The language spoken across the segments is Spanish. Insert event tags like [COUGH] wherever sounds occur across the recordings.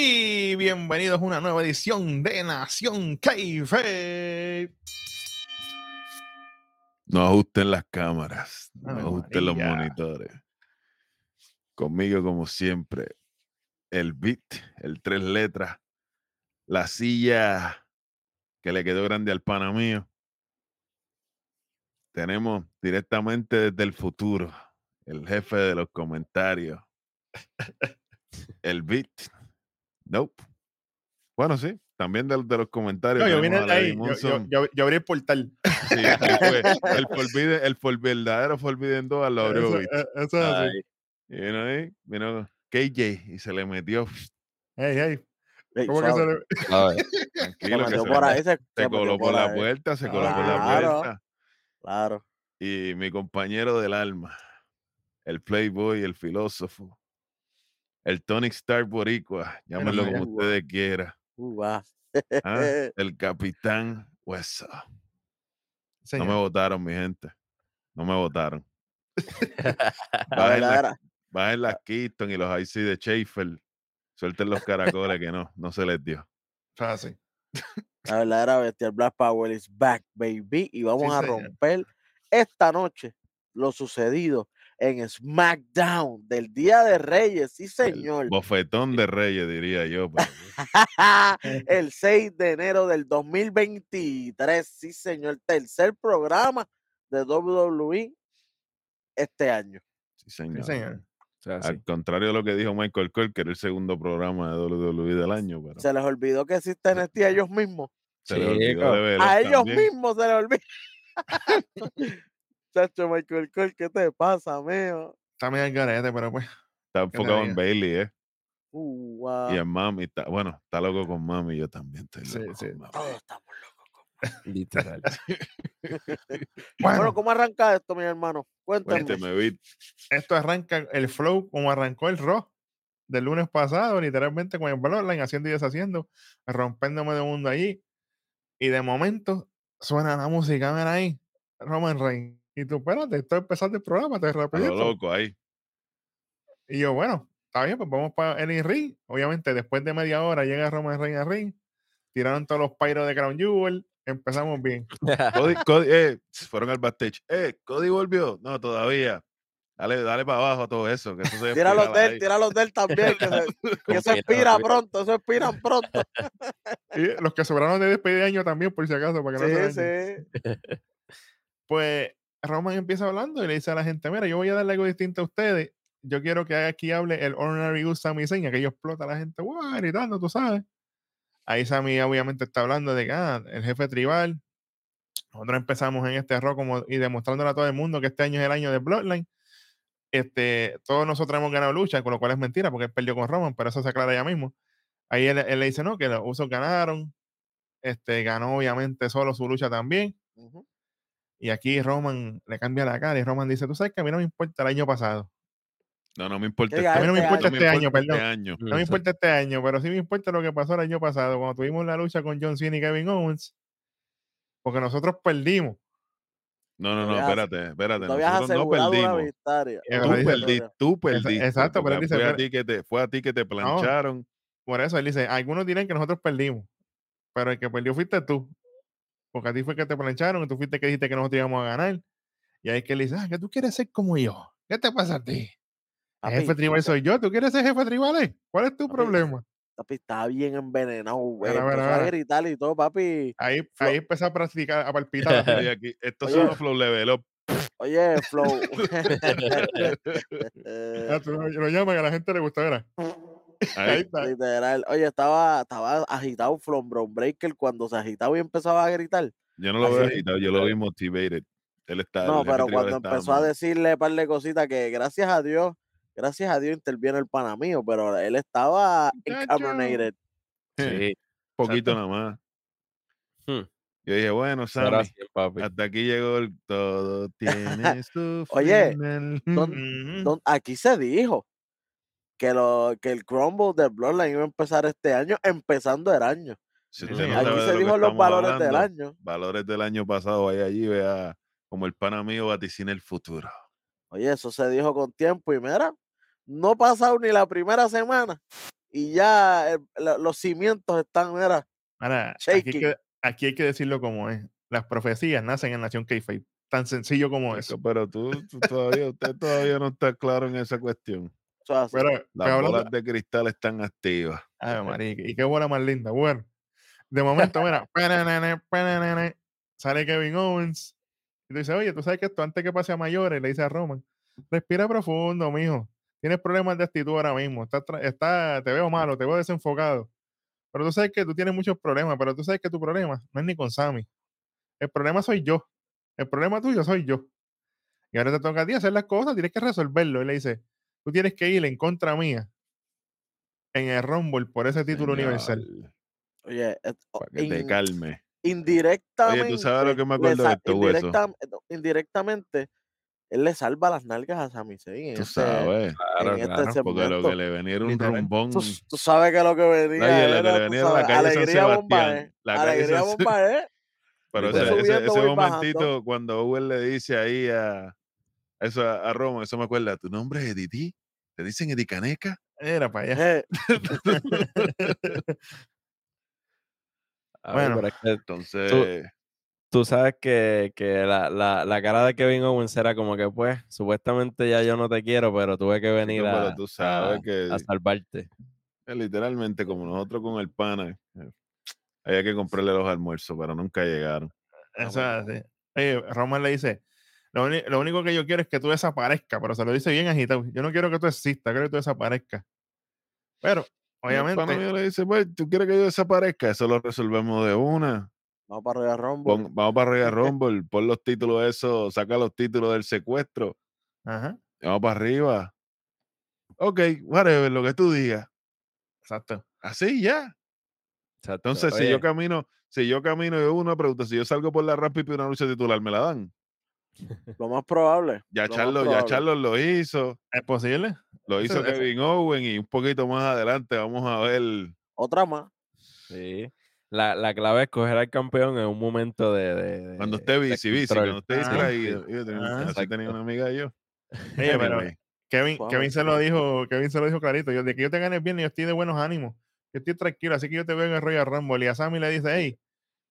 Y bienvenidos a una nueva edición de Nación Keife. No ajusten las cámaras, no ajusten los monitores. Conmigo, como siempre, el beat, el tres letras, la silla que le quedó grande al pana mío. Tenemos directamente desde el futuro el jefe de los comentarios, [LAUGHS] el beat. Nope. Bueno, sí, también de, de los comentarios. No, yo vine a ahí. Yo, Munson. yo- yo- yo abrí el portal. Sí, [LAUGHS] fue- el, forbidden- el for- verdadero Forbidden 2 lo abrió Eso, es así. Ay, Y vino ahí, vino KJ y se le metió Hey, hey. ey, ¿Cómo que se le- Suave. [LAUGHS] Se tranquilo. que metió se, por le- ahí, se, se se metió coló por la puerta, se coló por la puerta. Claro. Y mi compañero del alma, el playboy, el filósofo, el Tony Stark boricua, llámenlo María. como ustedes quieran. ¿ah? [LAUGHS] El capitán Hueso. No me votaron, mi gente. No me votaron. [LAUGHS] Bajen las, verdadera, bajen las Keaton y los IC de Schaefer. Suelten los caracoles que no, no se les dio. Así. la [LAUGHS] verdadera bestia, el Black Power is back, baby. Y vamos Sí, a señor. romper esta noche lo sucedido en SmackDown del Día de Reyes. Sí, El señor. bofetón de Reyes, diría yo. pero- [LAUGHS] el 6 de enero del 2023. Sí, señor. Tercer programa de WWE este año. sí, señor. Sí, señor. O sea, Al sí. contrario de lo que dijo Michael Cole, que era el segundo programa de WWE del año, pero Se les olvidó que existe NXT a ellos mismos. se le olvidó Chico. de ver. A ellos mismos se les olvidó. [LAUGHS] [LAUGHS] Chacho, Michael Cole, ¿qué te pasa, mío? Está medio al garete, pero pues. Está enfocado en? Bailey, ¿eh? Uh, wow. Y en Mami. Está, bueno, está loco con Mami. Yo también estoy Sí, loco sí. con Mami. Todos estamos locos. [LAUGHS] Literal. [LAUGHS] Bueno, Bueno, ¿cómo arranca esto, mi hermano? Cuéntame. Cuénteme, esto arranca el flow como arrancó el Raw del lunes pasado, literalmente con el Bloodline haciendo y deshaciendo, rompiéndome de mundo allí. Y de momento suena la música, ven ahí, Roman Reigns. Y tú, espérate, esto es empezando el programa, te A lo rapidito. loco ahí. Y yo, bueno, está bien, pues vamos para el ring. Obviamente, después de media hora llega Roman Reigns al ring. Tiraron todos los pyros de Crown Jewel. Empezamos bien. Cody, Cody, eh, fueron al backstage. Eh, Cody volvió. No, todavía. Dale, dale para abajo a todo eso. Que eso se Tira los expira de él, ahí. tira los de él también, que, se, [LAUGHS] que eso expira pronto, eso expiran pronto. Y los que sobraron de despedir de año también, por si acaso, para que no se Sí, sí. Pues Roman empieza hablando y le dice a la gente, mira, yo voy a darle algo distinto a ustedes. Yo quiero que aquí hable el Honorary Good Sami Zayn, que ellos explota a la gente, ¡guau! gritando, tú sabes. Ahí Sami obviamente está hablando de que, ah, el jefe tribal. Nosotros empezamos en este error como, y demostrándole a todo el mundo que este año es el año de Bloodline. Este, todos nosotros hemos ganado lucha, con lo cual es mentira, porque él perdió con Roman, pero eso se aclara ya mismo. Ahí él, él le dice, no, que los usos ganaron. Este, ganó obviamente solo su lucha también. Ujú. Y aquí Roman le cambia la cara y Roman dice, tú sabes que a mí no me importa el año pasado. No, no me importa. Ya A mí no me este importa año- este año, perdón. este año. No me importa este año, pero sí me importa lo que pasó el año pasado, cuando tuvimos la lucha con John Cena y Kevin Owens. Porque nosotros perdimos. No, no, no, espérate, espérate. Nosotros no perdimos. victoria. Tú perdiste, tú perdiste. exacto, pero él dice, fue, a ti que te, fue a ti que te plancharon. Por eso él dice, algunos dirán que nosotros perdimos, pero el que perdió fuiste tú. Porque a ti fue que te plancharon y tú fuiste que dijiste que nosotros íbamos a ganar. Y ahí es que él dice, ah, que tú quieres ser como yo. ¿Qué te pasa a ti? El jefe tribal soy yo, ¿tú quieres ser jefe tribal? eh? ¿Cuál es tu Papi, problema? papi, estaba bien envenenado, güey. A gritar y todo, papi. Ahí, Flo- ahí empezó a practicar, a palpitar. [LAUGHS] aquí, estos Oye. son los flow level up. Oye, Flow. [LAUGHS] [LAUGHS] Ah, tú lo, lo llaman, a la gente le gusta, ¿verdad? Ahí está. Literal. Oye, estaba, estaba agitado From Brown Breaker cuando se agitaba y empezaba a gritar. yo no lo veo agitado, yo lo vi motivated. Él está, No, pero cuando empezó a decirle un par de cositas que gracias a Dios, gracias a Dios interviene el pana mío, pero él estaba encamerinated. Sí. poquito nada más. Hmm. Yo dije, bueno, Sammy, papi. hasta aquí llegó el todo [LAUGHS] tiene su Oye, final. ¿dónde- Ujú. [LAUGHS] Don- Aquí se dijo que, lo, que el Crumble de Bloodline iba a empezar este año, empezando el año. Si Sí, usted no Aquí se lo dijo los valores del hablando, año. Valores del año pasado, vaya allí, vea como el pana mío vaticina el futuro. Oye, eso se dijo con tiempo y mira, no ha pasado ni la primera semana y ya el- la- los cimientos están, mira, Ahora, aquí hay, que, aquí hay que decirlo como es. Las profecías nacen en Nación Kayfabe. Tan sencillo como eso. Pero tú, tú todavía, usted todavía no está claro en esa cuestión. Eso es así. Pero, Las pero bolas de cristal están activas. Ay, María, y qué bola más linda. Bueno, de momento, mira, [LAUGHS] sale Kevin Owens y tú dices, oye, tú sabes que esto antes que pase a mayores, le dice a Roman, respira profundo, mijo. Tienes problemas de actitud ahora mismo. Está, está, te veo malo, te veo desenfocado. Pero tú sabes que tú tienes muchos problemas, pero tú sabes que tu problema no es ni con Sammy. El problema soy yo. El problema tuyo soy yo. Y ahora te toca a ti hacer las cosas, tienes que resolverlo. Y le dice, tú tienes que ir en contra mía en el Rumble por ese título universal. Señor, Oye, et- o- Para que te in- calme. indirectamente. sabes lo que me acuerdo de esto, Hueso? indirecta- no, indirectamente, él le salva las nalgas a Sami Zayn. Tú este- sabes. Claro, este claro. Porque lo que le venía era un rumbón. Tú, tú sabes que lo que venía Oye, lo que le tú venía era la sabes, calle San alegría Sebastián, bomba, la alegría San bomba, ¿eh? Pero ese, ese- voy bajando. momentito, cuando Owen le dice ahí a, eso a, a Roman, eso me acuerda, tu nombre es Edith, te dicen Edicaneca. Era para allá. Eh, [LAUGHS] ver, Bueno. pero es que Entonces, tú sabes que, que la, la, la cara de Kevin Owens era como que, pues, supuestamente ya yo no te quiero, pero tuve que venir chico, a, tú sabes a- que a salvarte. literalmente como nosotros con el pana, eh, había que comprarle los almuerzos, pero nunca llegaron. Eso es así. Oye, Roman le dice, lo, lo único que yo quiero es que tú desaparezcas, pero se lo dice bien agitado. Yo no quiero que tú existas, quiero que tú desaparezcas. Pero, obviamente, mío le dice, pues, ¿tú quieres que yo desaparezca? Eso lo resolvemos de una. vamos para Royal Rumble. Pon- vamos para Royal [LAUGHS] Rumble, pon los títulos esos, saca los títulos del secuestro. ajá, Vamos para arriba. Ok, whatever, lo que tú digas. exacto. Así ya. Exacto. Entonces, si yo camino, si yo camino, yo hago una pregunta, si yo salgo por la rampa y pido una lucha titular, ¿me la dan? Lo más probable. Ya lo más Charlo, ya. Charlo lo hizo, ¿Es posible? lo hizo Kevin Owen y un poquito más adelante vamos a ver. Otra más. sí. La, la clave es coger al campeón en un momento de. de- Cuando de- esté de bici, bici, cuando esté Ah, distraído. Yo tenía, Ah, así exacto. tenía una amiga yo. Oye, pero Anyway, Kevin. Kevin se lo dijo, Kevin se lo dijo clarito. Yo, de que yo te gane bien, yo estoy de buenos ánimos. Yo estoy tranquilo, así que yo te veo en el Royal Rumble. Y a Sammy le dice, hey,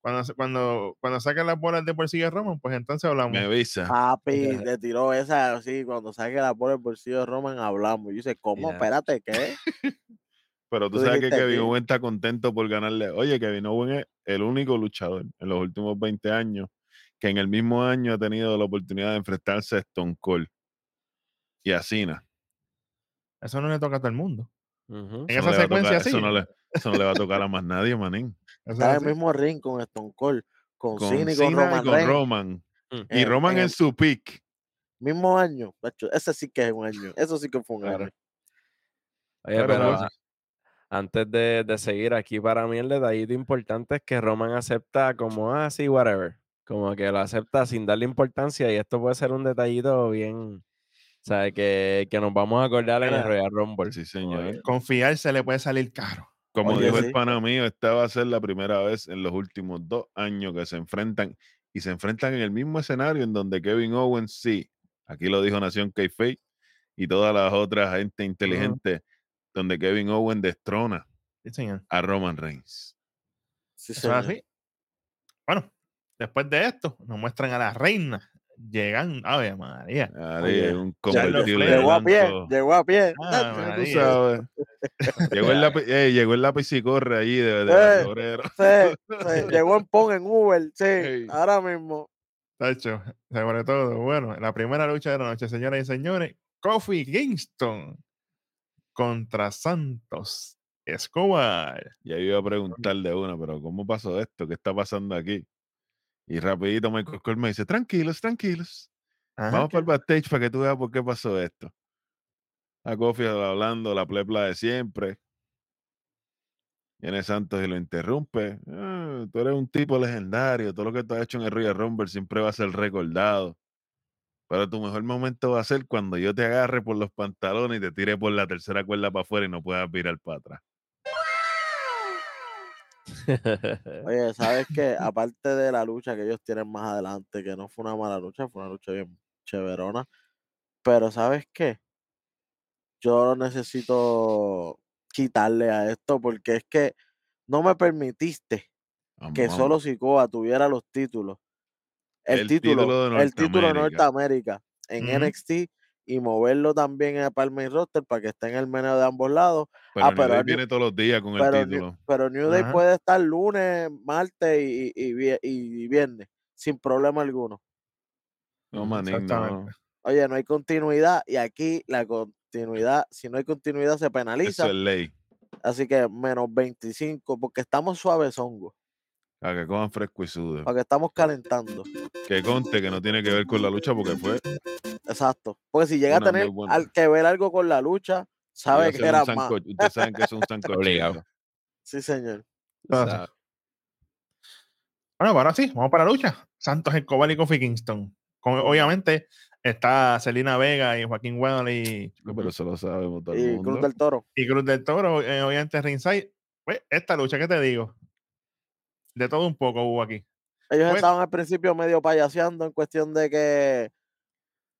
cuando, cuando, cuando saquen las bolas de bolsillo de Roman, pues entonces hablamos. me avisa. Papi, le tiró esa así. Cuando saque la bola del bolsillo de Roman, hablamos. Y yo dice, ¿cómo? Ya. Espérate, ¿qué? [LAUGHS] Pero tú tú sabes que Kevin Owen está contento por ganarle. Oye, Kevin Owen es el único luchador en los últimos 20 años que en el mismo año ha tenido la oportunidad de enfrentarse a Stone Cold y a Cena. Eso no le toca a todo el mundo. En Eso esa secuencia tocar- así. Eso no, le, eso no le va a tocar a más nadie, manín. Está en el así. mismo ring con Stone Cold, con, Con Cena con Roman y con. Roman. Mm. Y en- Roman en en su pick. mismo año. macho, Ese sí que es un año. [LAUGHS] Eso sí que fue un Claro. año. Oye, pero a- antes de, de seguir aquí, para mí el detallito importante es que Roman acepta como, ah, sí, whatever. Como que lo acepta sin darle importancia y esto puede ser un detallito bien, o sea, que, que nos vamos a acordar en el Royal Rumble. Sí, señor. Confiarse le puede salir caro. Como Oye, dijo sí. el pana mío, esta va a ser la primera vez en los últimos dos años que se enfrentan y se enfrentan en el mismo escenario en donde Kevin Owens sí, aquí lo dijo Nación Kayfabe y todas las otras gente inteligente, donde Kevin Owens destrona Sí, señor. a Roman Reigns. Sí, Eso es señor. así. Bueno, después de esto, nos muestran a la reina. Llegan, Ave María. Un convertible. Llegó a pie, llegó a pie. Ah, tú sabes. [LAUGHS] llegó, el lápiz, eh, llegó el lápiz y corre allí de, de. Sí, sí, [LAUGHS] llegó en Pon en Uber, sí, ahora mismo. Tacho, sobre todo. Bueno, la primera lucha de la noche, señoras y señores. Kofi Kingston contra Santos Escobar. Y ahí iba a preguntar de una, pero ¿cómo pasó esto? ¿Qué está pasando aquí? Y rapidito Michael Cole me dice, tranquilos, tranquilos. Ajá, Vamos para el backstage para que tú veas por qué pasó esto. A Kofi hablando, la plepla de siempre. Viene Santos y lo interrumpe. "Ah, tú eres un tipo legendario. Todo lo que tú has hecho en el Royal Rumble siempre va a ser recordado. Pero tu mejor momento va a ser cuando yo te agarre por los pantalones y te tire por la tercera cuerda para afuera y no puedas virar para atrás. [LAUGHS] Oye, ¿sabes qué? Aparte de la lucha que ellos tienen más adelante, que no fue una mala lucha, fue una lucha bien chéverona. Pero ¿sabes qué? Yo necesito quitarle a esto porque es que no me permitiste Vamos, que vamos. solo Sikoa tuviera los títulos. El, El título, título de el título Norteamérica. En. NXT y moverlo también a Palma y Roster para que esté en el meneo de ambos lados. Pero ah, New pero Day New- viene todos los días con el New- título. pero New Day Ajá. puede estar lunes, martes y, y, vie- y viernes sin problema alguno. No, manín, no. exactamente. Oye, no hay continuidad y aquí la continuidad, si no hay continuidad se Eso penaliza. es ley. Así que menos 25 porque estamos suavezongos, Para que cojan fresco y sude. porque estamos calentando. Que conte que no tiene que ver con la lucha porque fue. Exacto. Porque si llega a tener muy buena. al- que ver algo con la lucha, sabe que era más. Ustedes saben que es un. [LAUGHS] Obligado. Sí, señor. Bueno, pues ahora sí, vamos para la lucha. Santos Escobar y Kofi Kingston. Con- obviamente está Selena Vega y Joaquín y, Chico, Pero eso lo sabemos todo el Y mundo. Cruz del Toro. y Cruz del Toro, eh, obviamente Ringside. Pues esta lucha, ¿qué te digo? De todo un poco hubo aquí. Ellos Bueno. estaban al principio medio payaseando en cuestión de que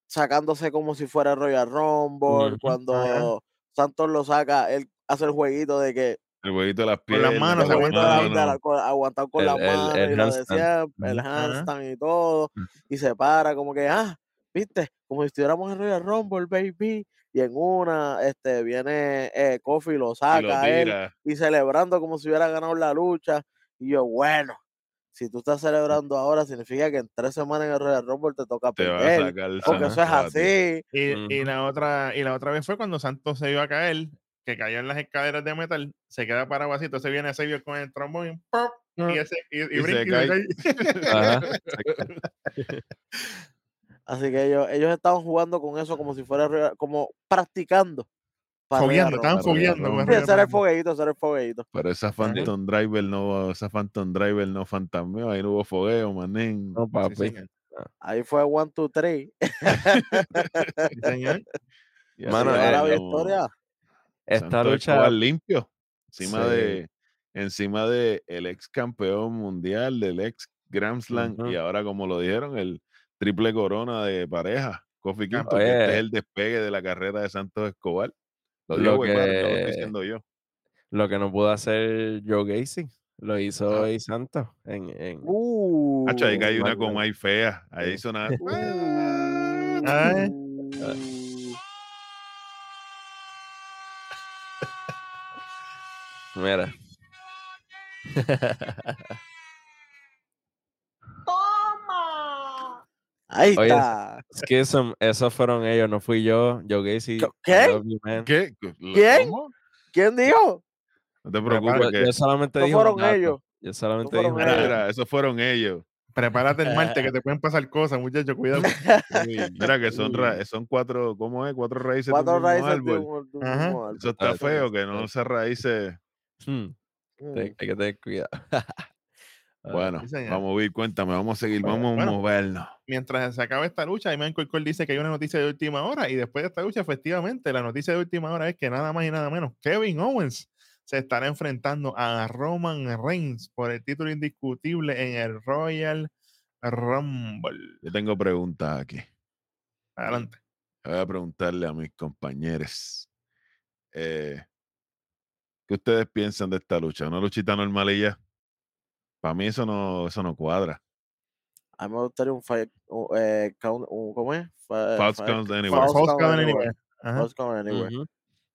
sacándose como si fuera Royal Rumble. Ujú. Cuando Santos lo saca, él hace el jueguito de que El huevito de las Con piernas. las manos, el se las jueguito manos. con- aguantado con El- las el- manos el y lo de handstand. el handstand y todo. Y se para como que, ah, viste, como si estuviéramos en Royal Rumble, baby. Y en una, este, viene eh, Kofi, lo Y lo saca a él y celebrando como si hubiera ganado la lucha. Y yo, bueno, si tú estás celebrando ahora, significa que en tres semanas en el Royal Rumble te toca Te va a perder. sacar el Porque eso es así. Y, y la otra, y la otra vez fue cuando Santos se iba a caer, que cayó en las escaleras de metal, se queda parado así, entonces viene Xavier con el trombón y, ¡pop! Ah. y, ese, y, y Y se brinca se cae. [LAUGHS] cae. Así que ellos, ellos estaban jugando con eso como si fuera como practicando. Fogueando, estaban fogueando. Sí, el fogueito, hacer el fogueito. Pero esa Phantom Driver no, esa Phantom Driver no fantasmeó, ahí no hubo fogueo, manín. No, papi. Ahí fue one, two, three. [LAUGHS] Sí, señor. Mano, Llegó la victoria. Esta lucha. Escobar limpio. Encima Sí. de, encima de el ex campeón mundial, del ex Grand Slam, y ahora, como lo dijeron, el triple corona de pareja, Kofi Kingston, este es el despegue de la carrera de Santos Escobar. Lo Lo digo, güey, claro, no lo estoy que- diciendo yo. Lo que no pudo hacer Joe Gacy, lo hizo Ah. Santos en, en Uh, Hacho, ahí hay una como ahí fea. Ahí hizo una. [LAUGHS] Ay. Mira. [LAUGHS] [LAUGHS] Ahí Oye, está. Schism, esos fueron ellos, no fui yo. Joe Gacy. ¿Qué? You. ¿Qué? ¿Quién? ¿Cómo? ¿Quién dijo? No te preocupes, Yo, que yo solamente No fueron ellos. Yo solamente fueron dije ellos. mira, esos fueron ellos. Prepárate el martes que te pueden pasar cosas, muchachos, cuidado. [LAUGHS] Mira que son, ra- son cuatro, ¿cómo es? Cuatro raíces Cuatro de un raíces de árbol. un, de un Ajá. mismo árbol. Eso está feo, que no sí. se raíces. Hmm, Mm. Hay que tener cuidado. [LAUGHS] Ah, Bueno, sí, vamos a ver, cuéntame, vamos a seguir, Bueno, vamos a movernos. Mientras se acaba esta lucha, Iman Cole dice que hay una noticia de última hora y después de esta lucha, efectivamente, la noticia de última hora es que nada más y nada menos, Kevin Owens se estará enfrentando a Roman Reigns por el título indiscutible en el Royal Rumble. Yo tengo preguntas aquí. Adelante. Voy a preguntarle a mis compañeros. eh, ¿Qué ustedes piensan de esta lucha? ¿Una luchita normal y ya? Para mí eso no, eso no cuadra. A mí me gustaría un fight, un, eh, count, un- ¿cómo es? Fa- False count anywhere. false False count count anywhere. anywhere. Ajá. False count anywhere. ujú.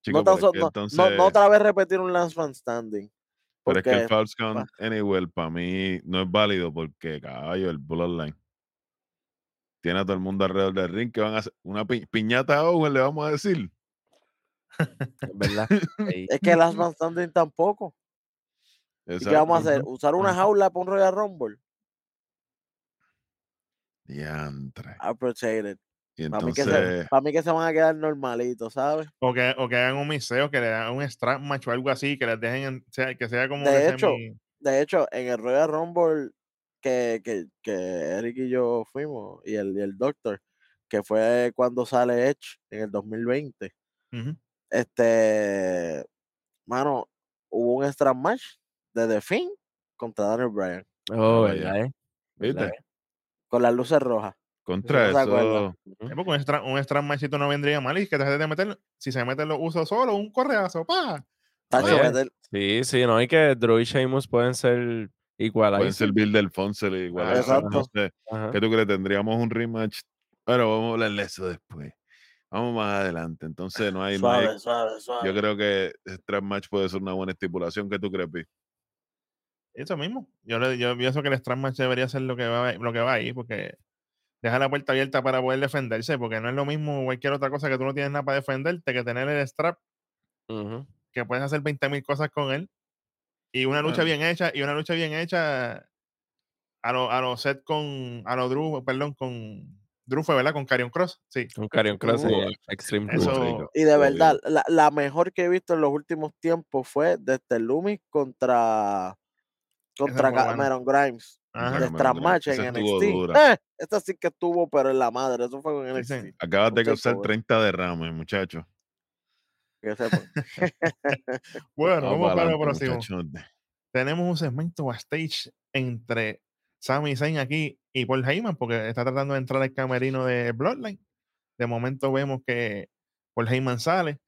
Chico, no, no- entonces, no, no otra vez repetir un last man standing. pero es que el false count anywhere para mí no es válido porque, caballo, el bloodline tiene a todo el mundo alrededor del ring que van a hacer una pi- piñata a Owen, le vamos a decir. Es verdad. [LAUGHS] Es que last man standing tampoco. ¿Y qué vamos a hacer? ¿Usar una jaula para un Royal Rumble? Diantre. Appreciate it. Y Para mí, que se, entonces, para mí que se van a quedar normalitos, ¿sabes? O que, o que hagan un miseo, que le hagan un strap match o algo así, que les dejen, en- sea, que sea como De hecho, semi- De hecho, en el Royal Rumble que, que, que Eric y yo fuimos, y el, y el Doctor, que fue cuando sale Edge en el 2020, Ujú. este, mano, hubo un extra match de The Finn contra Daniel Bryan, Oh, eh? ¿Verdad, ¿viste? eh? con las luces rojas. Contra no eso, Ujú. Sí, porque un extra, un extra matchito no vendría mal y que te de meter, si se meten los usos solo, un correazo, pa. Oye, meter- Sí, sí, no, y que Drew y Sheamus pueden ser igual. Pueden ser Bill del Fonsel igual. Ah, No exacto. sé. Ajá. ¿Qué tú crees? ¿Tendríamos un rematch? Pero vamos a hablar de eso después. Vamos más adelante. Entonces no hay, no hay- suave, suave, suave. Yo creo que strap match puede ser una buena estipulación. ¿Qué tú crees, Pi? Eso mismo. Yo, le- yo pienso que el strap match debería ser lo que va, lo que va ahí, porque deja la puerta abierta para poder defenderse, porque no es lo mismo cualquier otra cosa que tú no tienes nada para defenderte que tener el strap, que puedes hacer 20.000 cosas con él. Y una lucha Bueno. bien hecha, y una lucha bien hecha a lo, a lo set con, a lo Drew, perdón, con Drew fue, ¿verdad? Con Carion Cross. Sí. Con Karrion Cross y Uh, Extreme eso-. Y de verdad, la, la mejor que he visto en los últimos tiempos fue desde Loomis contra contra. Cameron Grimes. Ajá. De Cameron Strap Grimes. Match en NXT. dura. Eh, esta sí que estuvo, pero en la madre. Eso fue con NXT. Dicen, Acabas de causar bueno. 30 derrames, muchachos. Que sepan. Bueno, [LAUGHS] [LAUGHS] vamos, para lo próximo. tenemos un segmento backstage entre Sami Zayn aquí y Paul Heyman, porque está tratando de entrar al camerino de Bloodline. De momento vemos que Paul Heyman sale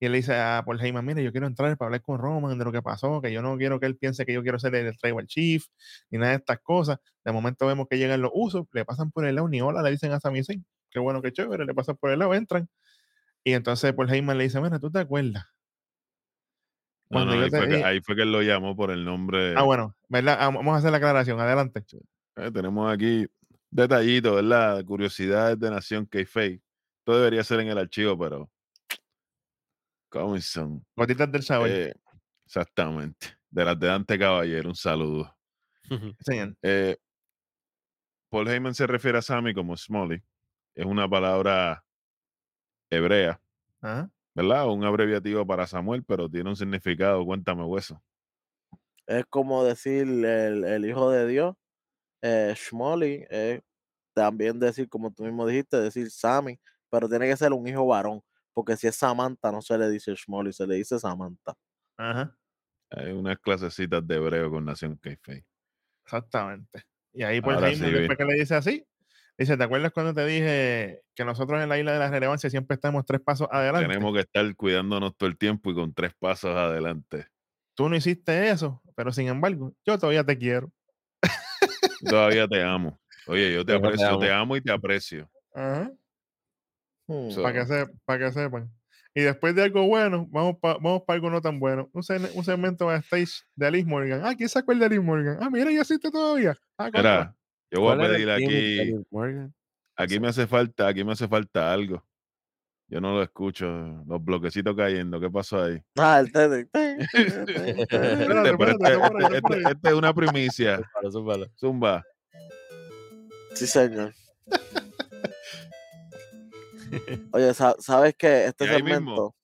y él le dice a Paul Heyman, mire, yo quiero entrar para hablar con Roman de lo que pasó, que yo no quiero que él piense que yo quiero ser el tribal chief, ni nada de estas cosas. De momento vemos que llegan los usos, le pasan por el lado, ni hola, le dicen a Sami Zayn, qué bueno, qué chévere, le pasan por el lado, entran. Y entonces Paul Heyman le dice, mira, ¿tú te acuerdas? No, ahí, te fue que, di- ahí fue que él lo llamó por el nombre. Ah, bueno, ¿verdad? Ah, Vamos a hacer la aclaración, adelante. Eh, tenemos aquí detallitos, ¿verdad? Curiosidades de Nación K-Fake. Todo debería ser en el archivo, pero. ¿Cómo son? Gotitas del sabor. Eh, exactamente. De las de Dante Caballero, un saludo. Señor. Eh, Paul Heyman se refiere a Sammy como Smolly. Es una palabra hebrea, Ajá. ¿verdad? Un abreviativo para Samuel, pero tiene un significado. Cuéntame, hueso. es como decir el, el hijo de Dios. Eh, Shmoley es también decir, como tú mismo dijiste, decir Sammy, pero tiene que ser un hijo varón. Porque si es Samantha, no se le dice Shmoley, se le dice Samantha. Ajá. Hay unas clasecitas de hebreo con Nación K-Fake. Exactamente. Y ahí por sí, después que le dice así, dice, ¿te acuerdas cuando te dije que nosotros en la isla de la relevancia siempre estamos tres pasos adelante? Tenemos que estar cuidándonos todo el tiempo y con tres pasos adelante. Tú no hiciste eso, pero sin embargo, yo todavía te quiero. Todavía te [LAUGHS] amo. Oye, yo te te aprecio, te amo. amo y te aprecio. Ajá. Hmm. So- Para que, se, para que sepan. Y después de algo bueno, vamos para vamos pa algo no tan bueno. Un, un segmento backstage de Alice Morgan. Ah, ¿quién se acuerda de Alice Morgan? Ah, mira, ya existe todavía. Ah. Mira, yo voy a ¿Cuál era el pedir de aquí, aquí me hace falta, aquí me hace falta algo. Yo no lo escucho, los bloquecitos cayendo. ¿Qué pasó ahí? Ah, el Teddy. Este, este, este- este es una primicia. Zumba. Sí, señor. Oye, sa- ¿sabes qué? [LAUGHS] Este mismo, segmento.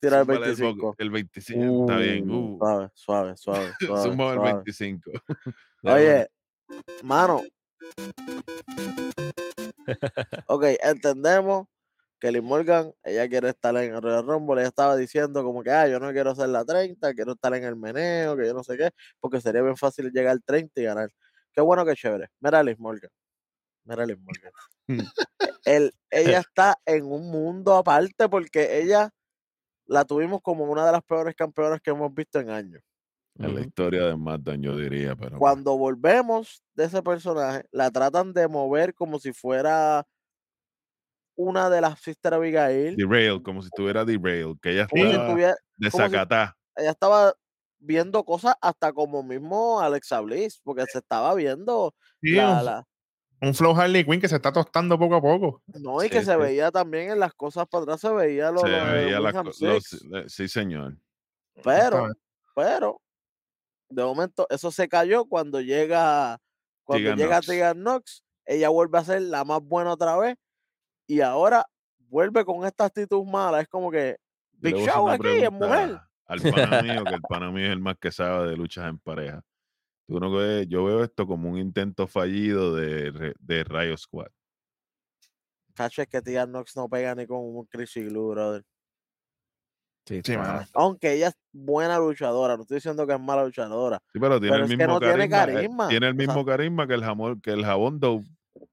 Tira el Zúmbale el, bo- 25. el 25. Está bien. Uh, Uh, Suave, suave, suave. [LAUGHS] suave, el suave. 25. [LAUGHS] Oye, mano. Ok, entendemos que Liz Morgan, ella quiere estar en el Royal Rumble. Ella estaba diciendo como que, ah, yo no quiero hacer la 30, quiero estar en el meneo, que yo no sé qué, porque sería bien fácil llegar al 30 y ganar. Qué bueno, qué chévere. Mira a Liz Morgan. Mira a Liz Morgan. Él, ella [LAUGHS] está en un mundo aparte porque ella la tuvimos como una de las peores campeonas que hemos visto en años. En la historia de SmackDown, yo diría, pero. Cuando volvemos de ese personaje, la tratan de mover como si fuera una de las Sister Abigail. Derail, como si estuviera derail, que ella Como estaba si- sacatá. ella estaba viendo cosas hasta como mismo Alexa Bliss, porque se estaba viendo Sí, la, un, la- un flow Harley Quinn que se está tostando poco a poco. no, y Sí, que se veía también en las cosas para atrás, se veía lo, Se lo de veía las los- eh, sí, señor. pero, pero, de momento, eso se cayó cuando llega, cuando Tegan llega Nox. Tegan Knox, ella vuelve a ser la más buena otra vez, y ahora vuelve con esta actitud mala, es como que Big Show aquí es mujer. Al pana [LAUGHS] mío, que el pana mío es el más que sabe de luchas en pareja. Tú no ves- yo veo esto como un intento fallido de, de Rayo Squad. Cacho, es que Tegan Knox no pega ni con un Chris Glue, brother. Sí, Sí. Aunque ella es buena luchadora, no estoy diciendo que es mala luchadora. Sí, pero tiene Pero el es que mismo no tiene carisma. eh, carisma, Tiene el o sea- mismo carisma que el jamón, que el jabón Dove.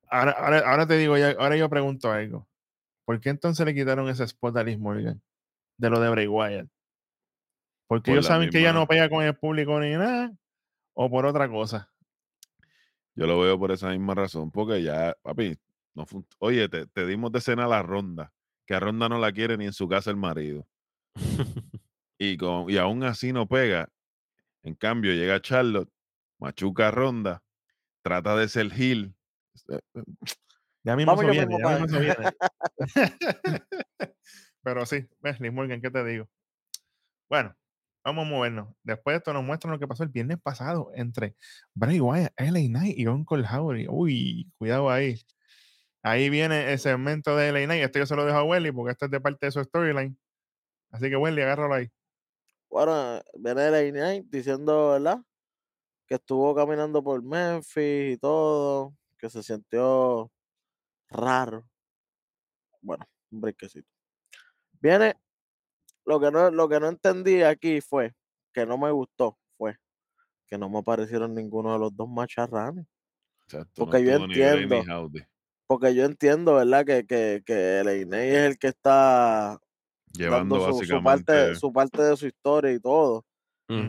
Ahora, ahora, ahora te digo, ya- ahora yo pregunto algo. ¿Por qué entonces le quitaron ese spot a Liz Morgan? De lo de Bray Wyatt. Porque Por ellos saben que ella no pega con el público ni nada, o por otra cosa. Yo lo veo por esa misma razón, porque ya, papi, no Oye, te, te dimos de cena a la ronda, que a ronda no la quiere ni en su casa el marido. [LAUGHS] Y, con, y aún así no pega. En cambio, llega Charlotte, machuca a ronda, trata de ser Gil. Ya mismo Vamos viene, ya mismo. [LAUGHS] Pero sí, Liz Morgan, ¿qué te digo? Bueno, vamos a movernos. Después de esto nos muestran lo que pasó el viernes pasado entre Bray Wyatt, LA Knight y Uncle Howdy. Uy, cuidado ahí. Ahí viene el segmento de LA Knight. Esto yo se lo dejo a Welly porque esto es de parte de su storyline. Así que Welly, agárralo ahí. Bueno, viene el Knight diciendo, ¿verdad? Que estuvo caminando por Memphis y todo, que se sintió raro. Bueno, un brequecito. Viene, lo que no, lo que no entendí aquí fue, que no me gustó, fue que no me aparecieron ninguno de los dos macharranes. Exacto, Porque yo entiendo. Porque yo entiendo, ¿verdad? Que, que, que el es el que está llevando dando su, parte, su parte de su historia y todo.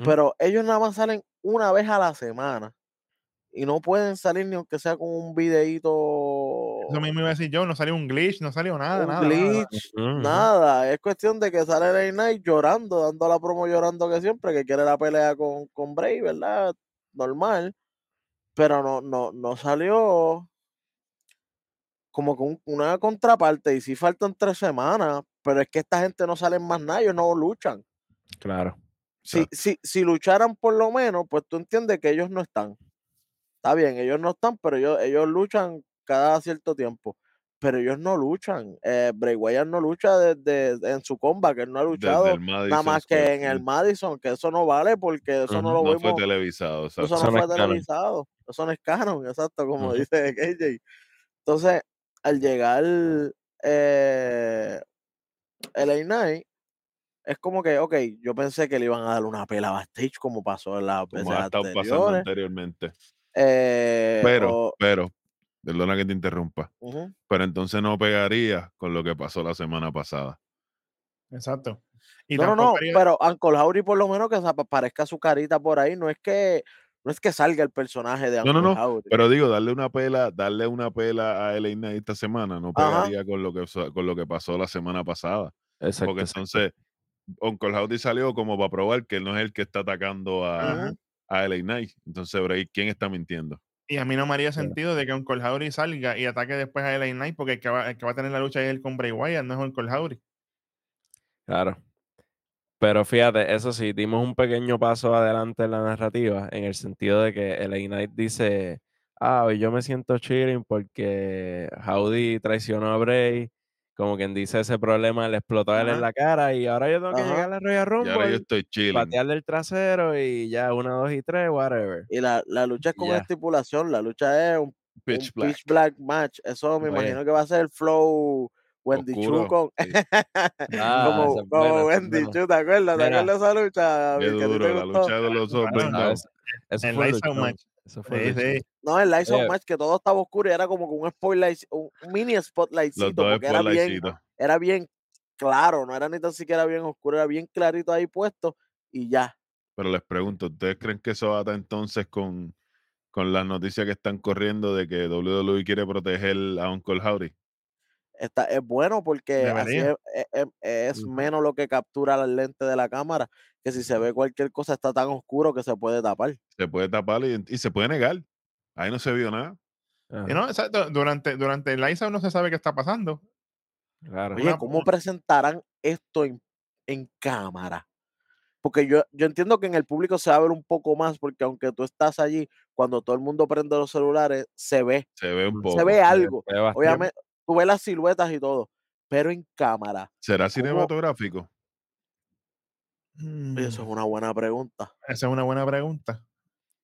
Pero ellos nada más salen una vez a la semana. Y no pueden salir ni aunque sea con un videíto. Eso mismo iba a decir yo, no salió un glitch, no salió nada, un nada, nada, nada. glitch, nada. Es cuestión de que sale el Knight llorando, dando la promo llorando que siempre, que quiere la pelea con, con Bray, ¿verdad? Normal. Pero no, no, no salió como con una contraparte. Y sí faltan tres semanas. Pero es que esta gente no sale más nada, ellos no luchan. Claro. si, si, si lucharan por lo menos, pues tú entiendes que ellos no están. Está bien, ellos no están, pero ellos, ellos luchan cada cierto tiempo. Pero ellos no luchan. Eh, Bray Wyatt no lucha desde en su comba, que él no ha Desde luchado el nada más Square que en el. Madison, que eso no vale porque eso no Ujú, lo No fue vimos. televisado, Eso exacto. no Eso no fue televisado. Eso no es canon, exacto, como dice [LAUGHS] KJ. Entonces, al llegar eh, LA Knight, es como que, ok, yo pensé que le iban a dar una pela backstage como pasó en las Como veces ha estado pasando anteriores. anteriormente. Eh, Pero, o- pero, perdona que te interrumpa, pero entonces no pegaría con lo que pasó la semana pasada. Exacto. Y no, no, no, haría- pero Uncle Howdy por lo menos que aparezca su carita por ahí, no es que no es que salga el personaje de Uncle no, no, Howdy. Pero digo, darle una pela, darle una pela a Knight esta semana no Ajá. pegaría con lo que con lo que pasó la semana pasada. Exacto. Porque entonces Uncle Howdy salió como para probar que él no es el que está atacando a. a LA Knight. Entonces, Bray, ¿quién está mintiendo? Y a mí no me haría sentido de que Uncle Howdy salga y ataque después a LA Knight porque el que va, el que va a tener la lucha es él con Bray Wyatt, no es Uncle Howdy. Claro. Pero fíjate, eso sí, dimos un pequeño paso adelante en la narrativa, en el sentido de que el Knight dice, ah, hoy yo me siento chilling porque Howdy traicionó a Bray, como quien dice ese problema le explotó a él en la cara y ahora yo tengo que Ajá. llegar a la Royal Y ahora yo Rumble, estoy chilling. patearle el trasero y ya una, dos y tres, whatever. Y la, la lucha es con Ya. estipulación, la lucha es un, Pitch un black. pitch black match. Eso me Oye. imagino que va a ser el flow Wendy Oscuro, Chu con sí. [LAUGHS] Ah, como, buena, Wendy. Chu, ¿te acuerdas? ¿Te acuerdas de esa lucha? Qué duro, la lucha de los Big No, eso, eso fue match. Eso fue Sí, luchón. sí. No, el Lights Out Oye. match que todo estaba oscuro y era como que un spotlight, un, mini spotlightcito, porque era bien, era bien claro, no era ni tan siquiera bien oscuro, era bien clarito ahí puesto y ya. Pero les pregunto, ¿ustedes creen que eso ata entonces con, con las noticias que están corriendo de que WWE quiere proteger a Uncle Howdy? Está, es bueno porque así es, es- es- es Ujú. menos lo que captura la lente de la cámara, que si se ve cualquier cosa está tan oscuro que se puede tapar. Se puede tapar y, y se puede negar. Ahí no se vio nada. Y no, durante, durante el Out no se sabe qué está pasando. claro. Oye, ¿cómo presentarán esto en, en cámara? Porque yo, yo entiendo que en el público se va a ver un poco más, porque aunque tú estás allí, cuando todo el mundo prende los celulares, se ve, Se ve un poco. se ve algo. Se ve. Obviamente, tú ves las siluetas y todo, pero en cámara. ¿Será ¿Cómo? cinematográfico? Oye, eso es Mm, una buena pregunta. Esa es una buena pregunta.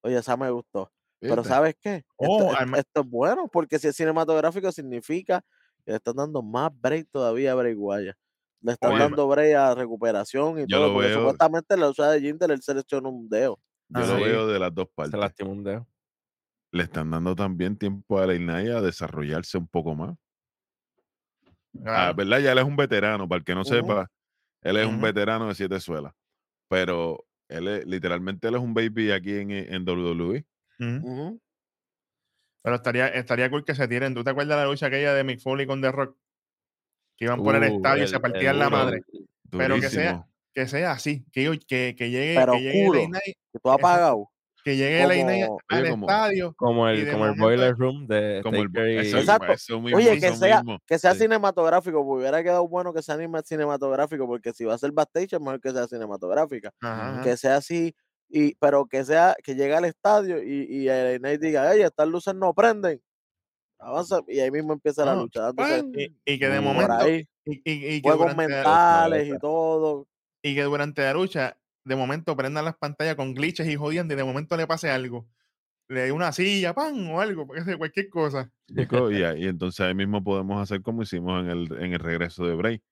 Oye, esa me gustó. Pero. ¿sabes qué? Esto, Oh, esto- es bueno, porque si es cinematográfico significa que le están dando más break todavía a Bray Wyatt. Le están Oye, dando break a recuperación y yo todo, lo porque veo- supuestamente la lucha de Jinder él se lesionó un dedo. Yo Ah, lo sí. veo de las dos Se partes. lastimó un dedo. Le están dando también tiempo a la Inaya a desarrollarse un poco más. Ah. ¿Verdad? Ya él es un veterano, para el que no sepa, él es un veterano de siete suelas. pero él es, literalmente él es un baby aquí en, en WWE. Pero estaría, estaría cool que se tiren. ¿Tú te acuerdas de la lucha aquella de Mick Foley con The Rock? Que iban por el Uh, estadio y se partían el la madre. Pero que sea-. Que sea así, que, que, que llegue, Pero que llegue oscuro. Que tú has Exacto. pagado. Que llegue Como- al Oye, como- estadio. Como el, como el Boiler Room de Como el, eso, Exacto. eso mismo, Oye, que sea, mismo. que sea Sí. cinematográfico, porque hubiera quedado bueno que sea anima- cinematográfico, porque si va a ser backstage es mejor que sea cinematográfica. Ajá. Que sea así, y, pero que sea, que llegue al estadio y, y el Knight diga, oye, estas luces no prenden. Avanza, y ahí mismo empieza la No, lucha, Y, y que de momento. ahí, Y, y- y que juegos mentales y todo. y que durante la lucha, de momento prendan las pantallas con glitches y jodiendo, y de momento le pase algo. Le dé una silla, pan, o algo, cualquier cosa. Y, entonces ahí mismo podemos hacer como hicimos en el, en el regreso de Bray,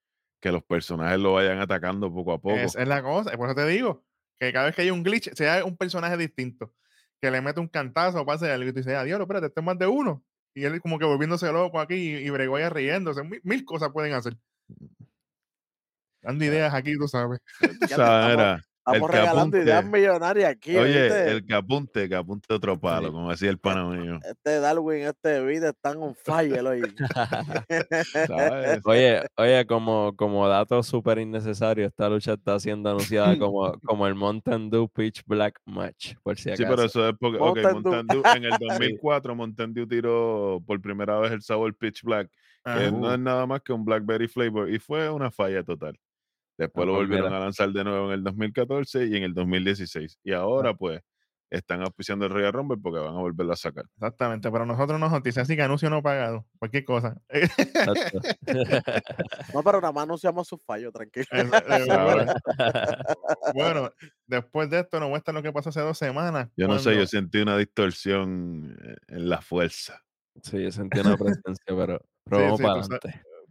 que los personajes lo vayan atacando poco a poco. Esa es la cosa. Por eso te digo que cada vez que hay un glitch, sea un personaje distinto, que le mete un cantazo o pase algo y tú dices, adiós, espérate, este es más de uno. Y él como que volviéndose loco aquí y, y bregó ya riéndose. Mil, mil cosas pueden hacer. Dando ideas aquí, tú sabes. Tú Ya sabes, estamos- era Estamos que regalando ideas millonarias aquí. Oye, ¿viste? el que apunte, que apunte otro palo, Sí. como decía el pana mío. Este Darwin, este video están on fire hoy. [LAUGHS] Oye, oye, como, como dato súper innecesario, esta lucha está siendo anunciada [LAUGHS] como, como el Mountain Dew Pitch Black Match, por si Sí, acaso. pero eso es porque, ok, Mountain Dew. Mountain Dew, en el [LAUGHS] 2004 Mountain Dew tiró por primera vez el sabor Pitch Black, que no es nada más que un Blackberry flavor, y fue una falla total. Después lo volvieron mira. a lanzar de nuevo en el 2014 y en el 2016. Y ahora, pues, están auspiciando el Royal Rumble porque van a volverlo a sacar. Exactamente, pero nosotros nos noticias así que anuncio no pagado, cualquier cosa. [LAUGHS] No, pero nada más anunciamos sus fallos, tranquilo. Es- es ¿Sabes? [LAUGHS] bueno, después de esto nos muestran lo que pasó hace dos semanas. Yo no sé, yo sentí una distorsión eh, en la fuerza. sí, yo sentí una presencia, pero, pero vamos sí, para sabes.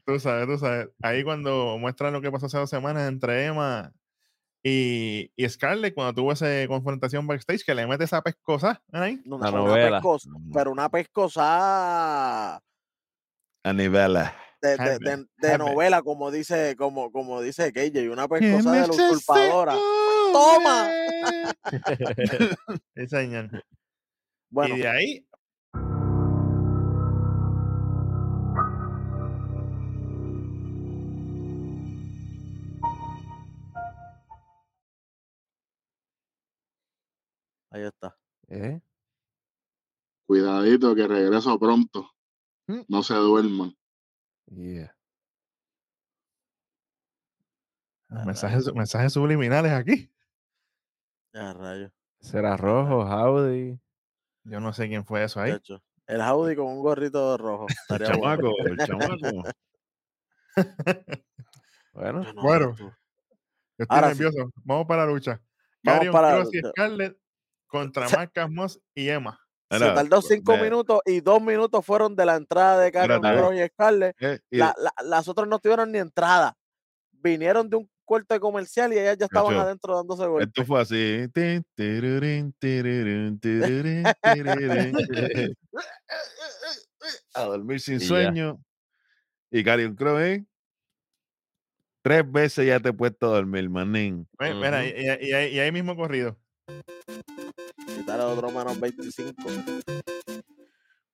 Tú sabes, tú sabes. Ahí cuando muestran lo que pasó hace dos semanas entre Emma y, y Scarlett, cuando tuvo esa confrontación backstage, que le mete esa pescosa ahí. No, La una novela. pescosa, pero una pescosa A nivela. de, de- de- de novela, como dice, como, como dice KJ, una pescosa de la usurpadora. ¡Toma! [LAUGHS] [LAUGHS] Sí, señor. Bueno, Y de ahí. Ahí está. ¿Eh? Cuidadito que regreso pronto. Mm. No se duerman. Yeah. Mensajes, mensajes subliminales aquí. Ya, rayo. ¿Será rojo, Howdy? Yo no sé quién fue eso ahí. El Audi con un gorrito rojo. [LAUGHS] El chamaco, el chamaco. [LAUGHS] Bueno, no, Bueno. Yo estoy Ahora sí. nervioso. Vamos para la lucha. Vamos para y lucha. Scarlett contra Marcas Moss y Emma. Se Mira, tardó cinco de- minutos y dos minutos fueron de la entrada de Carlos Espérate. Kross y Scarlett. eh, y- La- la- las otras no tuvieron ni entrada. Vinieron de un corte comercial y ellas ya estaban adentro dándose golpes. Esto fue así. [LAUGHS] A dormir sin Y ya. sueño. Y Carion Crow, ¿eh? Tres veces ya te he puesto a dormir, manín. Mira, y, y- y ahí- y ahí mismo corrido. Quitar otro menos 25.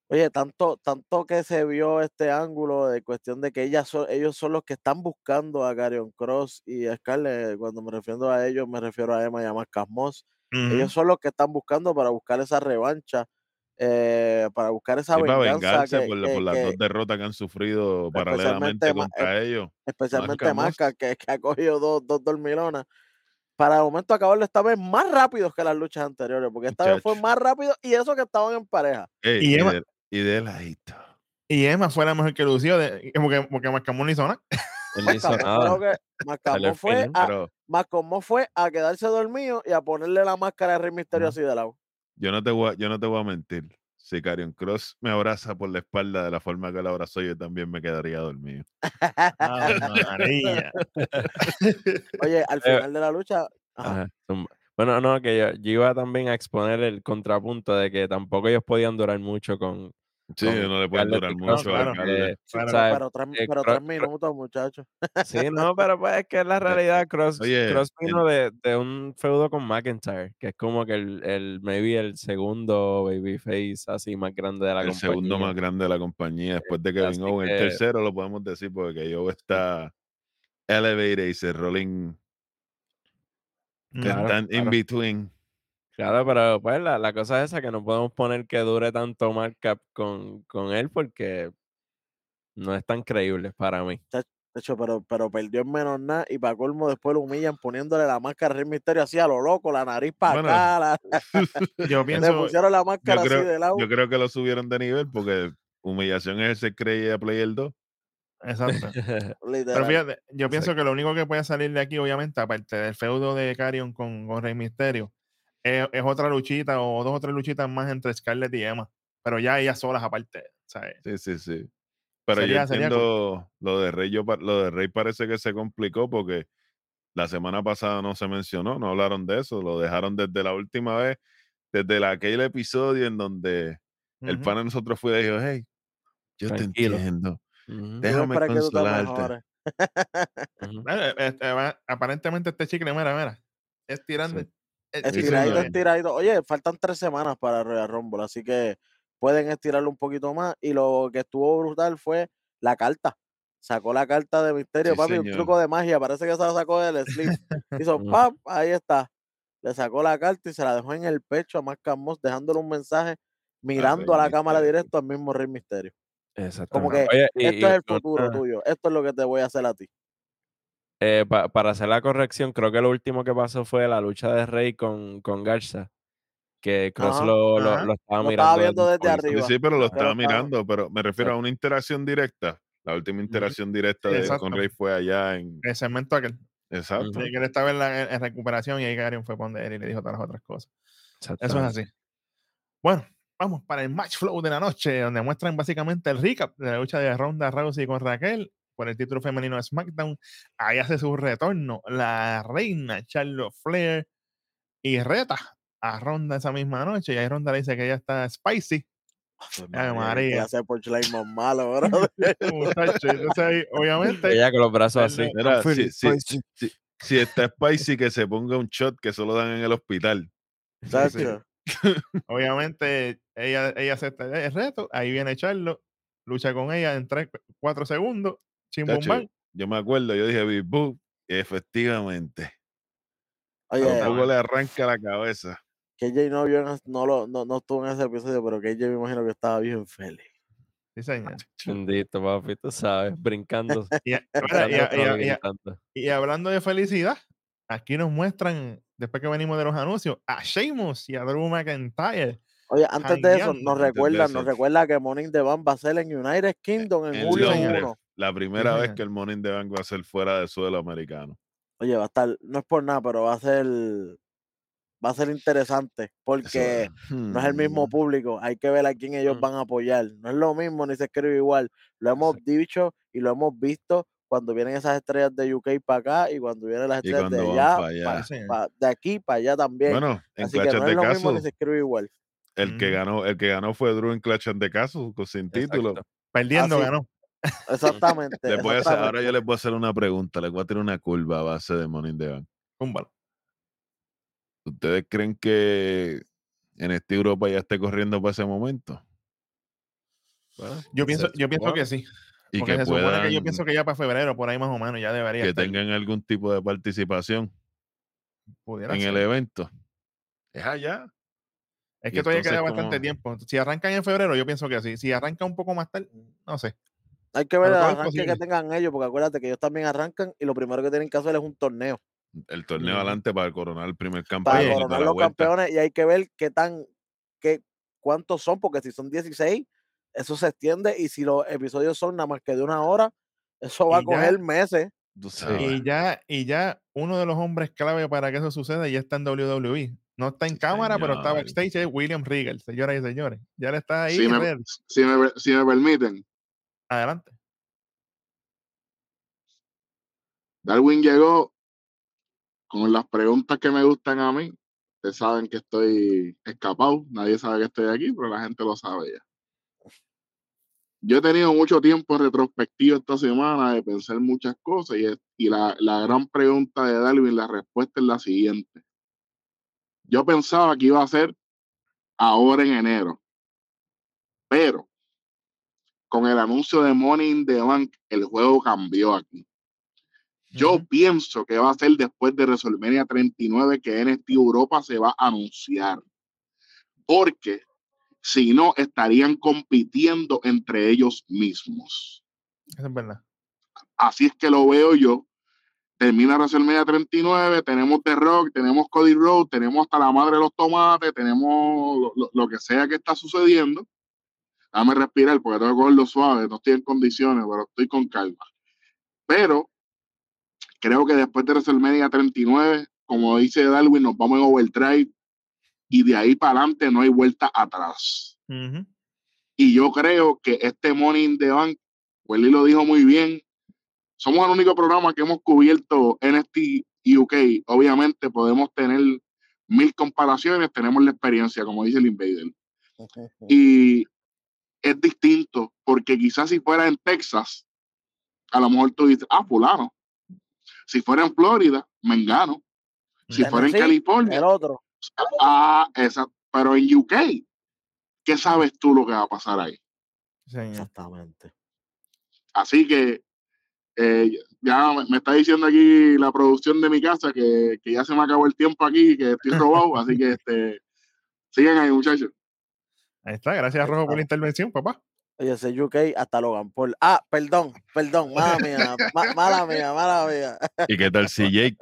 Oye, tanto, tanto que se vio este ángulo de cuestión de que ellas son, ellos son los que están buscando a Carion Cross y a Scarlett. Cuando me refiero a ellos, me refiero a Emma y a Marcas Moss. Ellos son los que están buscando para buscar esa revancha, eh, para buscar esa venganza. vengarse que- por, que- por las que dos derrotas que han sufrido paralelamente ma- contra ellos. especialmente Marca que ha cogido dos, dos dormilonas. Para el momento acabarlo esta vez más rápidos que las luchas anteriores, porque esta vez fue más rápido y eso que estaban en pareja. Ey, Y y, Emma- de, y de ladito. Y Emma fue la mejor que lució, de, porque, porque Marcamón no hizo nada. él no hizo Marcamón nada. creo que Marcamón Salió fue, a, Pero fue a quedarse dormido y a ponerle la máscara de Rey Misterio Ujú. así de lado. yo no te voy a, yo no te voy a mentir. Si Carion Cross me abraza por la espalda de la forma que la abrazó, yo también me quedaría dormido. Ah, [LAUGHS] María. Oye, al Eh, final de la lucha, ajá. Bueno, no, que yo, yo iba también a exponer el contrapunto de que tampoco ellos podían durar mucho con, Sí, con no le pueden durar mucho. Claro. pero, ¿sabes? pero tres, Eh, pero tres minutos, muchachos. Sí, [LAUGHS] no, pero pues es que es la realidad. Cross, Oye, Cross vino de, de un feudo con McIntyre, que es como que el, el maybe el segundo babyface así más grande de la el compañía. segundo más grande de la compañía después de Kevin así Owens. El tercero lo podemos decir porque Joe está elevated y se rolling. Claro, están in claro. between. Claro, pero pues la, la cosa es esa, que no podemos poner que dure tanto markup con, con él porque no es tan creíble para mí. De hecho, pero, pero perdió en menos nada y para colmo después lo humillan poniéndole la máscara Rey Misterio así a lo loco, la nariz para Bueno, acá, la- [LAUGHS] Yo [LAUGHS] le pienso, pusieron la máscara yo, así de creo, lado. yo creo que lo subieron de nivel porque humillación es el se creía Player 2. [LAUGHS] exacto. Pero literal. fíjate, yo pienso que lo único que puede salir de aquí, obviamente, aparte del feudo de Carrion con, con Rey Misterio, es, es otra luchita o dos o tres luchitas más entre Scarlett y Emma. Pero ya ellas solas aparte, ¿sabes? Sí, sí, sí. Pero Sería- yo sería entiendo lo de Rey, yo, lo de Rey parece que se complicó porque la semana pasada no se mencionó, no hablaron de eso, lo dejaron desde la última vez, desde la- aquel episodio en donde el pan de nosotros fue y dijo, hey, yo Tranquilo. te entiendo, déjame te consolarte. Eh, eh, eh, va- aparentemente este chicle, mira, mira. Estirando. Sí. eh, Sí, Estiradito, señor. estiradito. Oye, faltan tres semanas para Royal Rumble, así que pueden estirarlo un poquito más. Y lo que estuvo brutal fue la carta. Sacó la carta de misterio, Sí, papi, un truco de magia. Parece que se la sacó del sleeve. [LAUGHS] Hizo Ujú. pap, ahí está. Le sacó la carta y se la dejó en el pecho a Mark Moss, dejándole un mensaje mirando a la cámara Misterio. directo al mismo Rey Misterio. Como Exactamente. que Oye, y- esto y es el futuro tuyo. Esto es lo que te voy a hacer a ti. Eh, pa- para hacer la corrección, creo que lo último que pasó fue la lucha de Rey con, con Garza, que Cross Ajá, lo, lo- ajá. lo estaba Lo mirando. estaba viendo un desde. Sí, arriba. sí, pero lo Pero estaba estaba- mirando, pero me refiero a una interacción directa. La última interacción directa Sí, de, con Rey fue allá en... El segmento aquel. Exacto. De que él estaba en, la, en recuperación y ahí Carrion fue donde él y le dijo todas las otras cosas. Eso es así. Bueno, vamos para el match flow de la noche, donde muestran básicamente el recap de la lucha de Ronda Rousey con Raquel por el título femenino de SmackDown. Ahí hace su retorno la reina Charlotte Flair y reta a Ronda esa misma noche. Y ahí Ronda le dice que ella está spicy. Ay, María. hace por más malo. [LAUGHS] Muchacho, entonces obviamente, Ella con los brazos así. Mira, I'm feeling si, si- spicy. si- si está spicy, que se ponga un shot que solo dan en el hospital. Chacho. [LAUGHS] obviamente ella, ella acepta el reto. Ahí viene Charlotte, lucha con ella en 3, 4 segundos. Yo me acuerdo, yo dije, Big Boo, y efectivamente. Oye, Tampoco le arranca la cabeza. KJ no, vio en- no, lo, no, no estuvo en ese episodio, pero KJ me imagino que estaba bien feliz. Sí, señor. Bendito, papi, tú sabes, brincando. Y, hablando de felicidad, aquí nos muestran, después que venimos de los anuncios, a Sheamus y a Drew McIntyre. Oye, antes de eso, nos recuerda, nos recuerda que Morning the Bank va a ser en United Kingdom en En julio Londres. 1. La primera vez que el Morning de Bank va a ser fuera de suelo americano. Oye, va a estar, no es por nada, pero va a ser, va a ser interesante, porque no es el mismo hmm, público, hay que ver a quién ellos Mm. van a apoyar. No es lo mismo, ni se escribe igual. Lo hemos dicho y lo hemos visto cuando vienen esas estrellas de UK para acá y cuando vienen las estrellas de allá, pa' allá. Sí, de aquí para allá también. Bueno, en Así que Clash no de es lo mismo Caso, ni se escribe igual. el que Ujú. ganó, el que ganó fue Drew en Clash de Caso, con sin título. Perdiendo, Así. ganó. Exactamente. Les voy a hacer- ahora yo les voy a hacer una pregunta, les voy a tirar una curva a base de Morning de Bank. ¿Ustedes creen que en este Europa ya esté corriendo para ese momento? Bueno, Yo pienso, yo pienso que sí. Y Porque que se supone que yo puedan, pienso que ya para febrero, por ahí más o menos, ya debería que estar. tengan algún tipo de participación pudiera en el evento. Es allá. Es y que todavía queda bastante tiempo. Si arrancan en febrero, yo pienso que sí. Si arranca un poco más tarde, no sé. Hay que ver el arranque que tengan ellos, porque acuérdate que ellos también arrancan y lo primero que tienen que hacer es un torneo El torneo Ujú. adelante para coronar el primer campeón. para coronar la los vuelta. campeones y hay que ver qué tan, qué, cuántos son, porque si son 16, eso se extiende y si los episodios son nada más que de una hora, eso va a ya- coger meses. Tú sabes. Y ya, y ya uno de los hombres clave para que eso suceda ya está en WWE. No está en Sí, cámara, pero está backstage, es William Regal, señoras y señores. Ya él está ahí. Si me, si, me, si me permiten, Adelante. Darwin llegó con las preguntas que me gustan a mí. Ustedes saben que estoy escapado, nadie sabe que estoy aquí, pero la gente lo sabe ya. yo he tenido mucho tiempo en retrospectiva esta semana de pensar muchas cosas y, es- y la, la gran pregunta de Darwin, la respuesta es la siguiente. Yo pensaba que iba a ser ahora en enero, pero con el anuncio de Money in the Bank, el juego cambió aquí. Yo pienso que va a ser después de WrestleMania 39 que NXT Europa se va a anunciar. Porque si no, estarían compitiendo entre ellos mismos. Eso es verdad. Así es que lo veo yo. Termina WrestleMania 39, tenemos The Rock, tenemos Cody Rhodes, tenemos hasta la madre de los tomates, tenemos lo, lo- lo que sea que está sucediendo. Dame respirar porque tengo que cogerlo suave, no estoy en condiciones, pero estoy con calma. Pero creo que después de WrestleMania 39, como dice Darwin, nos vamos en overdrive y de ahí para adelante no hay vuelta atrás. Ujú. Y yo creo que este Money in the Bank, Welly lo dijo muy bien, somos el único programa que hemos cubierto NXT UK. Obviamente podemos tener mil comparaciones, tenemos la experiencia, como dice el Invader. [LAUGHS] Y es distinto, porque quizás si fuera en Texas, a lo mejor tú dices, ah, fulano. Si fuera en Florida, me engano. Si fuera en California, El otro. ah, esa. Pero en UK, ¿qué sabes tú lo que va a pasar ahí? Exactamente. Así que eh, ya me, me está diciendo aquí la producción de mi casa que, que ya se me acabó el tiempo aquí, que estoy robado, así que este, sigan ahí, muchachos. Ahí está. Gracias, Rojo, por la intervención, papá. Oye, ese UK hasta Logan Paul. Ah, perdón, perdón, mala mía, ma- mala mía, mala mía. ¿Y qué tal si Jake?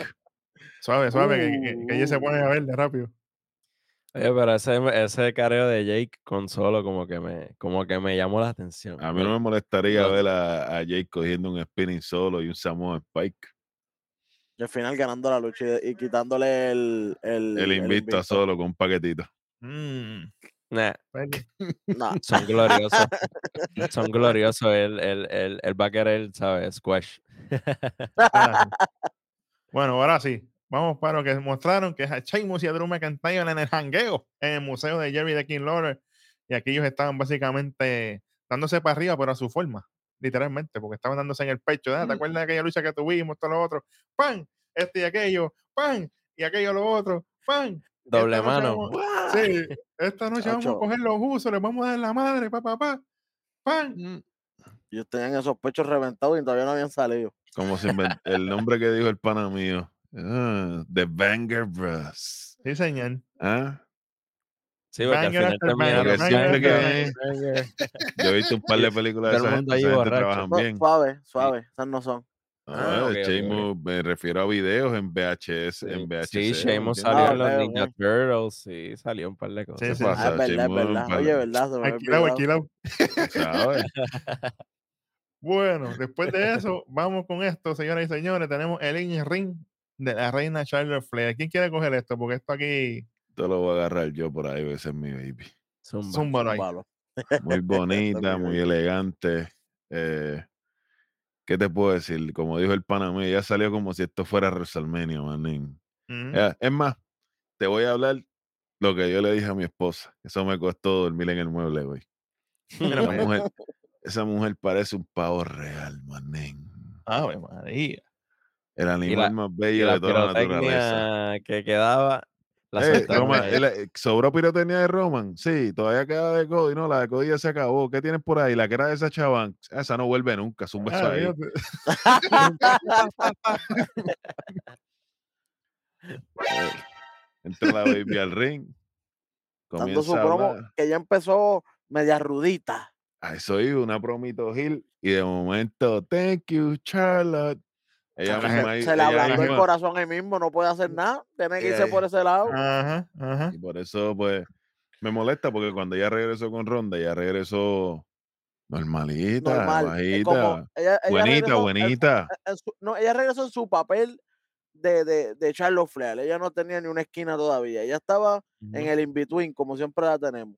Suave, suave, que, que- que ellos se Uh. ponen a verle rápido. Oye, pero ese, ese careo de Jake con solo como que me, como que me llamó la atención. A mí no me molestaría no. ver a, a Jake cogiendo un spinning solo y un Samoa Spike. Y al final ganando la lucha y, y quitándole el, el, El invito a invicto. solo con un paquetito. Mm, Nah, Nah, [LAUGHS] son gloriosos. [LAUGHS] son gloriosos. Él, él, él, él va a querer, ¿sabes? Squash. [LAUGHS] bueno, ahora sí. Vamos para lo que mostraron que Sheamus y Drew McIntyre en el jangueo en el museo de Jerry de King Lawler. Y aquí ellos estaban básicamente dándose para arriba, pero a su forma, literalmente, porque estaban dándose en el pecho. "Ah, ¿Te acuerdas de aquella lucha que tuvimos? Todo lo otro. ¡Pam! Este y aquello. ¡Pam! Y aquello lo otro. ¡Pam! Doble mano. vamos- Sí, esta noche vamos a coger los usos, les vamos a dar la madre, pa, pa, pa. ¡Pam! Mm. ellos tenían esos pechos reventados y todavía no habían salido. Como se el nombre que dijo el pana mío. Ah, The Banger Bros. Sí, señor. ¿Ah? Sí, porque al final banger, siempre que- banger, banger. Yo he visto un par de películas de esa gente, esa gente trabajan No, bien. suave, suave, esas no son. Ah, ok, Sheamus, me refiero a videos en VHS, en VHS. Sí, ¿me salió Ah, en los. Ninja Turtles. Sí, salió un par de cosas. Sí, ¿Qué sí. Ah, pasa? es verdad, es Sheamus, verdad. Oye, verdad. [LAUGHS] Bueno, después de [LAUGHS] eso, vamos con esto, señoras y señores. Tenemos el in ring de la reina Charlotte Flair. ¿Quién quiere coger esto? Porque esto aquí Esto lo voy a agarrar yo por ahí, ese es mi baby. Zumba. ahí. Zúmbalo. Muy bonita, [LAUGHS] muy elegante. eh, ¿Qué te puedo decir? Como dijo el Panamá, ya salió como si esto fuera WrestleMania, manín. Ya, Es más, te voy a hablar lo que yo le dije a mi esposa. Eso me costó dormir en el mueble, güey. Esa [LAUGHS] mujer, esa mujer parece un pavo real, manín. Ave María. El animal más bello de toda la naturaleza. que quedaba. La Eh, Roman, el- eh, ¿Sobró pirotecnia de Roman? Sí, todavía queda de Cody. No, la de Cody ya se acabó. ¿Qué tienes por ahí? La que era de esa chavan. Esa no vuelve nunca. Es un beso Ah, ahí. [LAUGHS] Entra la baby al ring. Dando su promo, hablar. que ya empezó media rudita. A eso iba, una promito Gil. Y de momento, thank you, Charlotte. Ella Chacho, misma se, ahí- se le ablandó el corazón ahí mismo, no puede hacer nada. Tiene que irse por ese lado. Ajá, ajá. Y por eso, pues, me molesta porque cuando ella regresó con Ronda, ella regresó normalita, normal. bajita, como ella, ella buenita, regresó buenita. en su- no, ella regresó en su papel de, de, de Charlotte Flair. Ella no tenía ni una esquina todavía. Ella estaba en el in-between, como siempre la tenemos.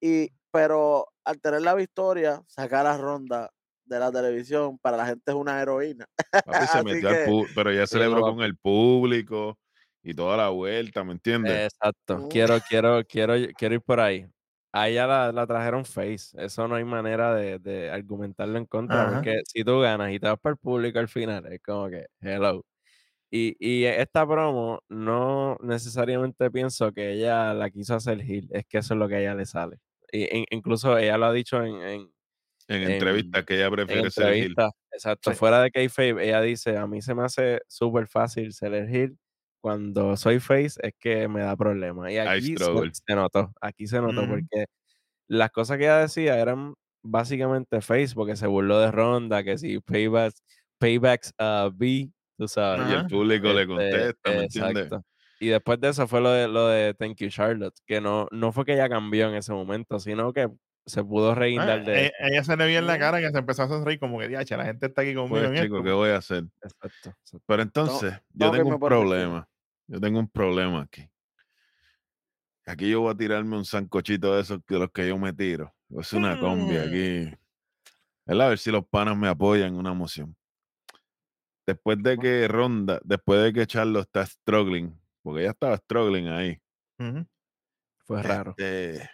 Y, pero al tener la victoria, sacar a Ronda de la televisión, para la gente es una heroína. Papi se [LAUGHS] metió al que- pu- pero ella no, celebró con el público y toda la vuelta, ¿me entiendes? Exacto. Mm. Quiero, quiero, quiero, quiero ir por ahí. a ella la, la trajeron face. Eso no hay manera de, de argumentarlo en contra, Ajá. porque si tú ganas y te vas para el público al final, es como que, hello. Y, y esta promo no necesariamente pienso que ella la quiso hacer heel, es que eso es lo que a ella le sale. Y, in- incluso ella lo ha dicho en, en, En en- entrevistas que ella prefiere ser entrevistas. Exacto, Sí. fuera de kayfabe, ella dice, a mí se me hace súper fácil ser el heel. Cuando soy face es que me da problemas. Y aquí se, notó, aquí se notó Ujú. porque las cosas que ella decía eran básicamente face, porque se burló de Ronda, que si paybacks, paybacks uh, B, tú sabes. Y el público le Este, contesta, ¿me entiendes? exacto. Y después de eso fue lo de, lo de Thank You Charlotte, que no, no fue que ella cambió en ese momento, sino que se pudo Ah, reguindar de e- ella se le vio en la cara que se empezó a sonreír como que, diache, la gente está aquí conmigo Pues en chico, esto". ¿qué voy a hacer? Exacto, exacto. Pero entonces, yo tengo un problema. Yo tengo un problema aquí. Aquí yo voy a tirarme un sancochito de esos de los que yo me tiro. Es una combi Mm. aquí. ¿Verdad? A ver si los panas me apoyan en una moción. Después de que Ronda, después de que Charlo está struggling, porque ella estaba struggling ahí. Fue raro. este,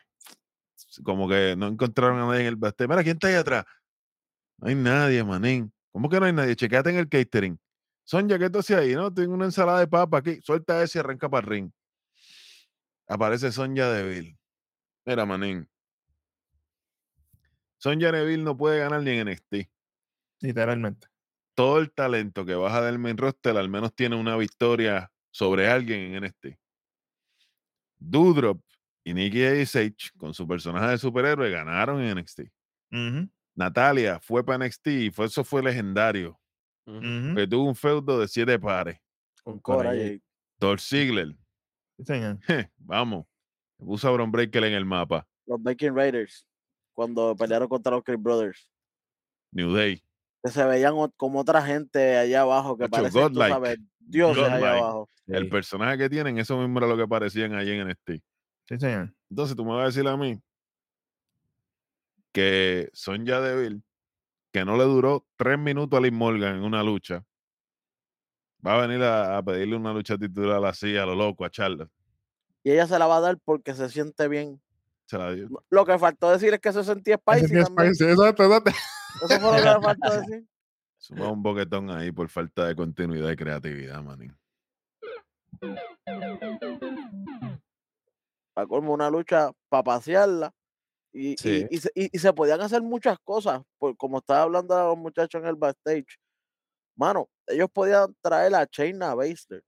como que no encontraron a nadie en el backstage. Mira, ¿quién está ahí atrás? No hay nadie, manín. ¿Cómo que no hay nadie? Chequéate en el catering. Sonja, ¿qué tú haces ahí? No, tengo una ensalada de papa aquí. Suelta ese y arranca para el ring. Aparece Sonja Deville. Mira, manín. Sonja Deville no puede ganar ni en NXT. Literalmente. Todo el talento que baja del main roster al menos tiene una victoria sobre alguien en NXT. Doudrop y Nikki A.S.H. con su personaje de superhéroe ganaron en NXT. Natalia fue para NXT y fue, eso fue legendario. Ujú. Que tuvo un feudo de siete pares. Con Cora y-. Dolph Ziggler, je, vamos, puso a Bron Breaker en el mapa. los Viking Raiders, cuando pelearon contra los Creed Brothers. New Day, Que se veían como otra gente allá abajo, que godlike. sabes, dioses allá abajo. el Sí. personaje que tienen, eso mismo era lo que parecían allí en NXT. Sí, señor. Entonces tú me vas a decir a mí que Sonja Deville, que no le duró tres minutos a Liz Morgan en una lucha, va a venir a, a pedirle una lucha titular así a lo loco a Charlotte. Y ella se la va a dar porque se siente bien. Se la dio. Lo que faltó decir es que se [LAUGHS] sentía spicy Exacto, exacto. Eso fue lo que le faltó [LAUGHS] decir. Suma un boquetón ahí por falta de continuidad y creatividad, manín. Para colmo una lucha para pasearla. Y, y- Sí. y se, y- y se podían hacer muchas cosas, por, como estaba hablando a los muchachos en el backstage. Mano, ellos podían traer a Shayna Baszler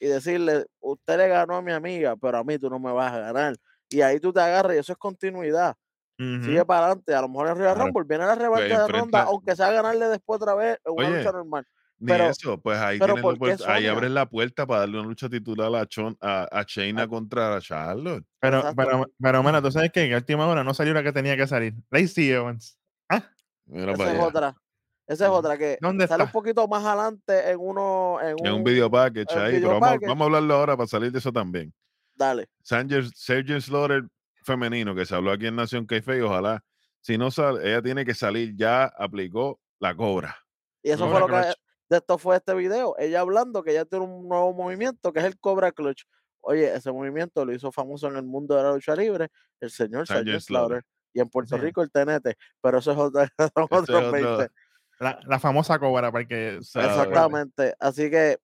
y decirle, usted le ganó a mi amiga, pero a mí tú no me vas a ganar. Y ahí tú te agarras y eso es continuidad. Sigue para adelante. A lo mejor en Royal Claro. Rumble viene la revancha de ronda, aunque sea ganarle después otra vez en una Oye, lucha normal. Ni Pero- eso, pues ahí, pero tienes la ¿por qué puerta- ahí abres la puerta para darle una lucha titular a, Chon, a, a Shayna Ah. contra Charlotte. Pero, Exacto. pero, pero, mira, tú sabes que en última hora no salió la que tenía que salir. Lacey Evans. Ah, Mira Esa es allá. otra. Esa es otra que ¿Dónde sale un está? poquito más adelante en uno. En un, En un video package en ahí, video pero vamos, a- package. vamos a hablarlo ahora para salir de eso también. Dale. Sanger- Sergeant Slaughter femenino que se habló aquí en Nación Keife, ojalá, si no sale, ella tiene que salir, ya aplicó la cobra. Y eso Cobra fue lo que. De esto fue este video. Ella hablando que ella tiene un nuevo movimiento que es el Cobra Clutch. Oye, ese movimiento lo hizo famoso en el mundo de la lucha libre el señor Sergeant Slaughter. Y en Puerto Sí. Rico el TNT. Pero eso es [LAUGHS] otro- 20. la, la famosa cobra, porque Sabe. Exactamente. Así que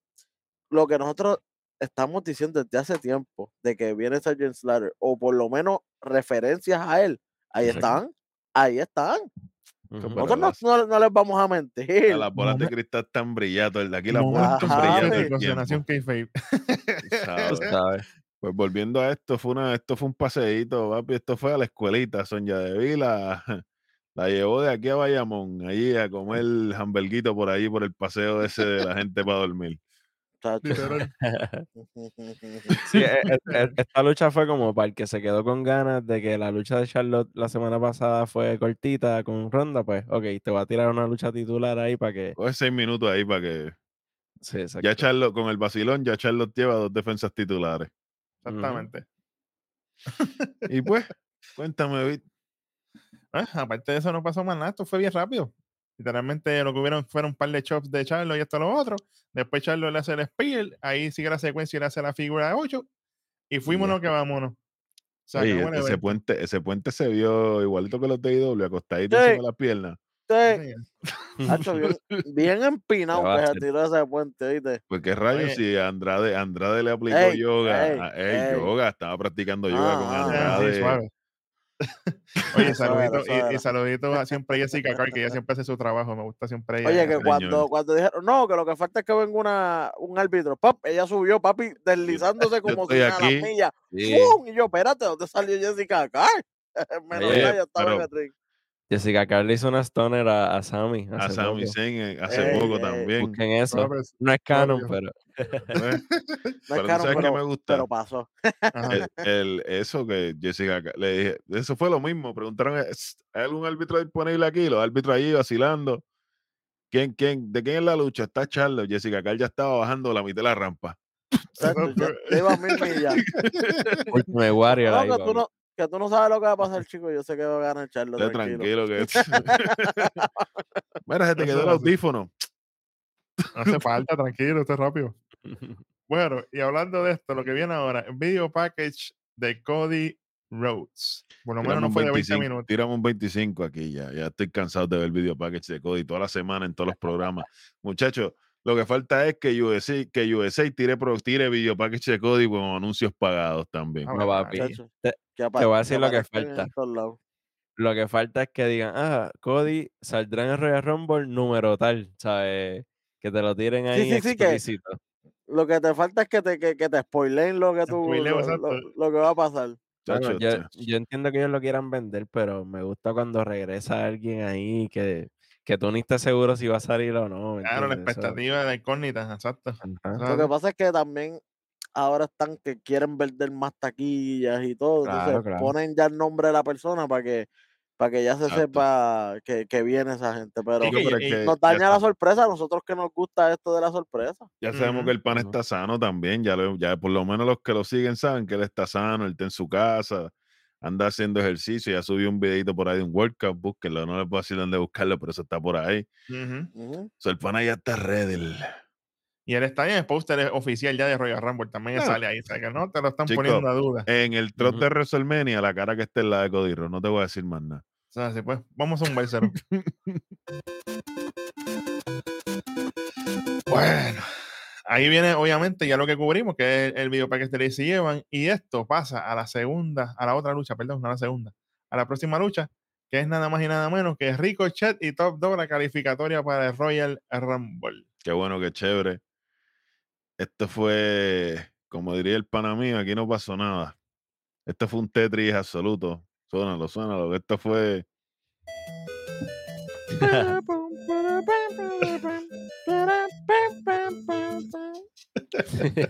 lo que nosotros estamos diciendo desde hace tiempo de que viene Sergeant Slaughter, o por lo menos referencias a él, ahí están. Ahí están. Ujú. Pero Nosotros no, las- no- no les vamos a mentir. A [LAUGHS] las bolas de cristal están brillando, el de aquí las bolas están el Tú sabes. sabes. Pues volviendo a esto, fue una, esto fue un paseíto, papi, esto fue a la escuelita, Sonia de Vila, la llevó de aquí a Bayamón, allí a comer [LAUGHS] hamburguito por ahí, por el paseo ese de la gente para dormir. Chacho. Literal. [LAUGHS] Sí, e- e- e- [LAUGHS] esta lucha fue como para el que se quedó con ganas de que la lucha de Charlotte la semana pasada fue cortita con Ronda, pues, ok, te voy a tirar una lucha titular ahí para que... Seis minutos ahí para que. Sí, exacto. Ya Charlotte, con el vacilón, ya Charlotte lleva dos defensas titulares. Exactamente. Y pues, [LAUGHS] cuéntame. Ah, aparte de eso, no pasó más nada. Esto fue bien rápido. Literalmente lo que hubieron fueron un par de chops de Charlo y esto lo otro. Después Charlo le hace el spear. Ahí sigue la secuencia y le hace la figura de 8. Y fuímonos que vámonos. Oye, ese puente, ese puente se vio igualito que los de IW, acostadito Sí. encima de las piernas. Sí, Sí, hacho, bien, bien empinado que se tiró ese puente, ¿viste? Pues qué rayos si Andrade, Andrade le aplicó Ey, yoga. ey, a- ey, ey. yoga, estaba practicando yoga con Ah, Andrade. sí, suave. Oye, [LAUGHS] saludito, y, y a siempre a [LAUGHS] Jessica Carr, que ella siempre hace su trabajo. Me gusta siempre ella. Oye, que cuando, cuando dijeron, no, que lo que falta es que venga una, un árbitro, pap, ella subió, papi, deslizándose [LAUGHS] como si millas. Sí. ¡Pum! Y yo, espérate, ¿dónde salió Jessica Carr? Menos ya estaba en el ring. Jessica Carly hizo una stoner a, a Sammy. A poco. Zayn eh, hace Ey, poco ey, también. Busquen eso. No es canon, pero ¿ves? [LAUGHS] [LAUGHS] No es Pero canon, sabes que pero, me gusta. pero pasó. El, el- eso que Jessica Ca- le dije, eso fue lo mismo. Preguntaron, "¿Es- ¿hay algún árbitro disponible aquí? Los árbitros ahí vacilando. ¿Quién, quién, ¿De quién es la lucha? Está Charlo. Jessica Carl ya estaba bajando la mitad de la rampa. Chacho, ya, [LAUGHS] ya iba a mil millas. Ultimate Warrior No, tú no, que tú no sabes lo que va a pasar, [LAUGHS] chico. Yo sé que va a ganar Charlo, tranquilo. tranquilo que. [LAUGHS] Mira, se te quedó el audífono. No hace falta, tranquilo, esto es rápido. Bueno, y hablando de esto, lo que viene ahora, video package de Cody Rhodes. Por lo menos no un fue de 20 25, minutos. tiramos un 25 aquí ya. Ya estoy cansado de ver el video package de Cody toda la semana en todos los programas. Muchachos, lo que falta es que USA, que USA tire, pro- tire video package de Cody con anuncios pagados también. Ah, No, bueno, papi. Te- que te voy a decir lo que falta. Lo que falta es que digan, ah, Cody saldrá en el Royal Rumble número tal, ¿sabes? Que te lo tiren Sí, ahí sí, sí, que- explícito. Lo que te falta es que te, que, que te spoileen lo que tú, Spoileo, lo, lo- lo que va a pasar. Bueno, yo, entiendo que ellos lo quieran vender, pero me gusta cuando regresa alguien ahí que, que tú ni estés seguro si va a salir o no. ¿me Claro, la expectativa de la incógnita, exacto. Ajá. Lo que pasa es que también ahora están que quieren vender más taquillas y todo. Claro, entonces claro. ponen ya el nombre de la persona para que para que ya se Exacto. sepa que, que viene esa gente. Pero Sí, que pero y- es que nos daña la sa- sorpresa a nosotros que nos gusta esto de la sorpresa. Ya sabemos que el pan está sano también, ya, lo- ya por lo menos los que lo siguen saben que él está sano, él está en su casa, anda haciendo ejercicio, ya subió un videito por ahí de un workout, búsquenlo, no les puedo decir dónde buscarlo, pero eso está por ahí. Ujú. Ujú. O sea, el pana ya está ready. Y él está en el póster oficial ya de Royal Rumble, también sale ahí. O sea que no te lo están Chico, poniendo a duda. En el trot de WrestleMania, la cara que está en la de Cody no te voy a decir más nada. O sea, sí, pues, vamos a un versero. [LAUGHS] bueno, ahí viene obviamente ya lo que cubrimos, que es el video package de Lacey Evans. Y esto pasa a la segunda, a la otra lucha, perdón, no a la segunda, a la próxima lucha, que es nada más y nada menos que Ricochet y Top Dog, la calificatoria para el Royal Rumble. Qué bueno, qué chévere. Esto fue, como diría el pana mío, aquí no pasó nada. Esto fue un Tetris absoluto. Suénalo, suénalo. Esto fue.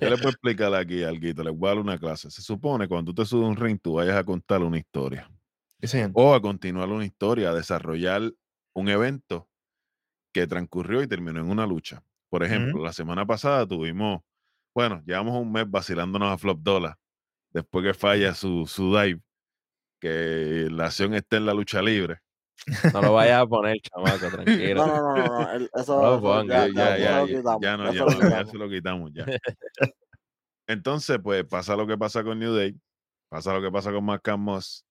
Yo le puedo explicar aquí algo, les voy a dar una clase. Se supone cuando tú te subes a un ring, tú vayas a contar una historia. Sí. O a continuar una historia, a desarrollar un evento que transcurrió y terminó en una lucha. Por ejemplo, la semana pasada tuvimos, bueno, llevamos un mes vacilándonos a Flop Dollar, después que falla su, su dive, que la acción está en la lucha libre. No lo vayas a poner, chamaco, [LAUGHS] tranquilo. No, no, no, no, el- [LAUGHS] eso, No, ponga, Ya, ya, ya, lo ya, quitamos, ya no, ya, lo no, ya se lo quitamos ya. [LAUGHS] Entonces, pues pasa lo que pasa con New Day, pasa lo que pasa con Marcus Moss,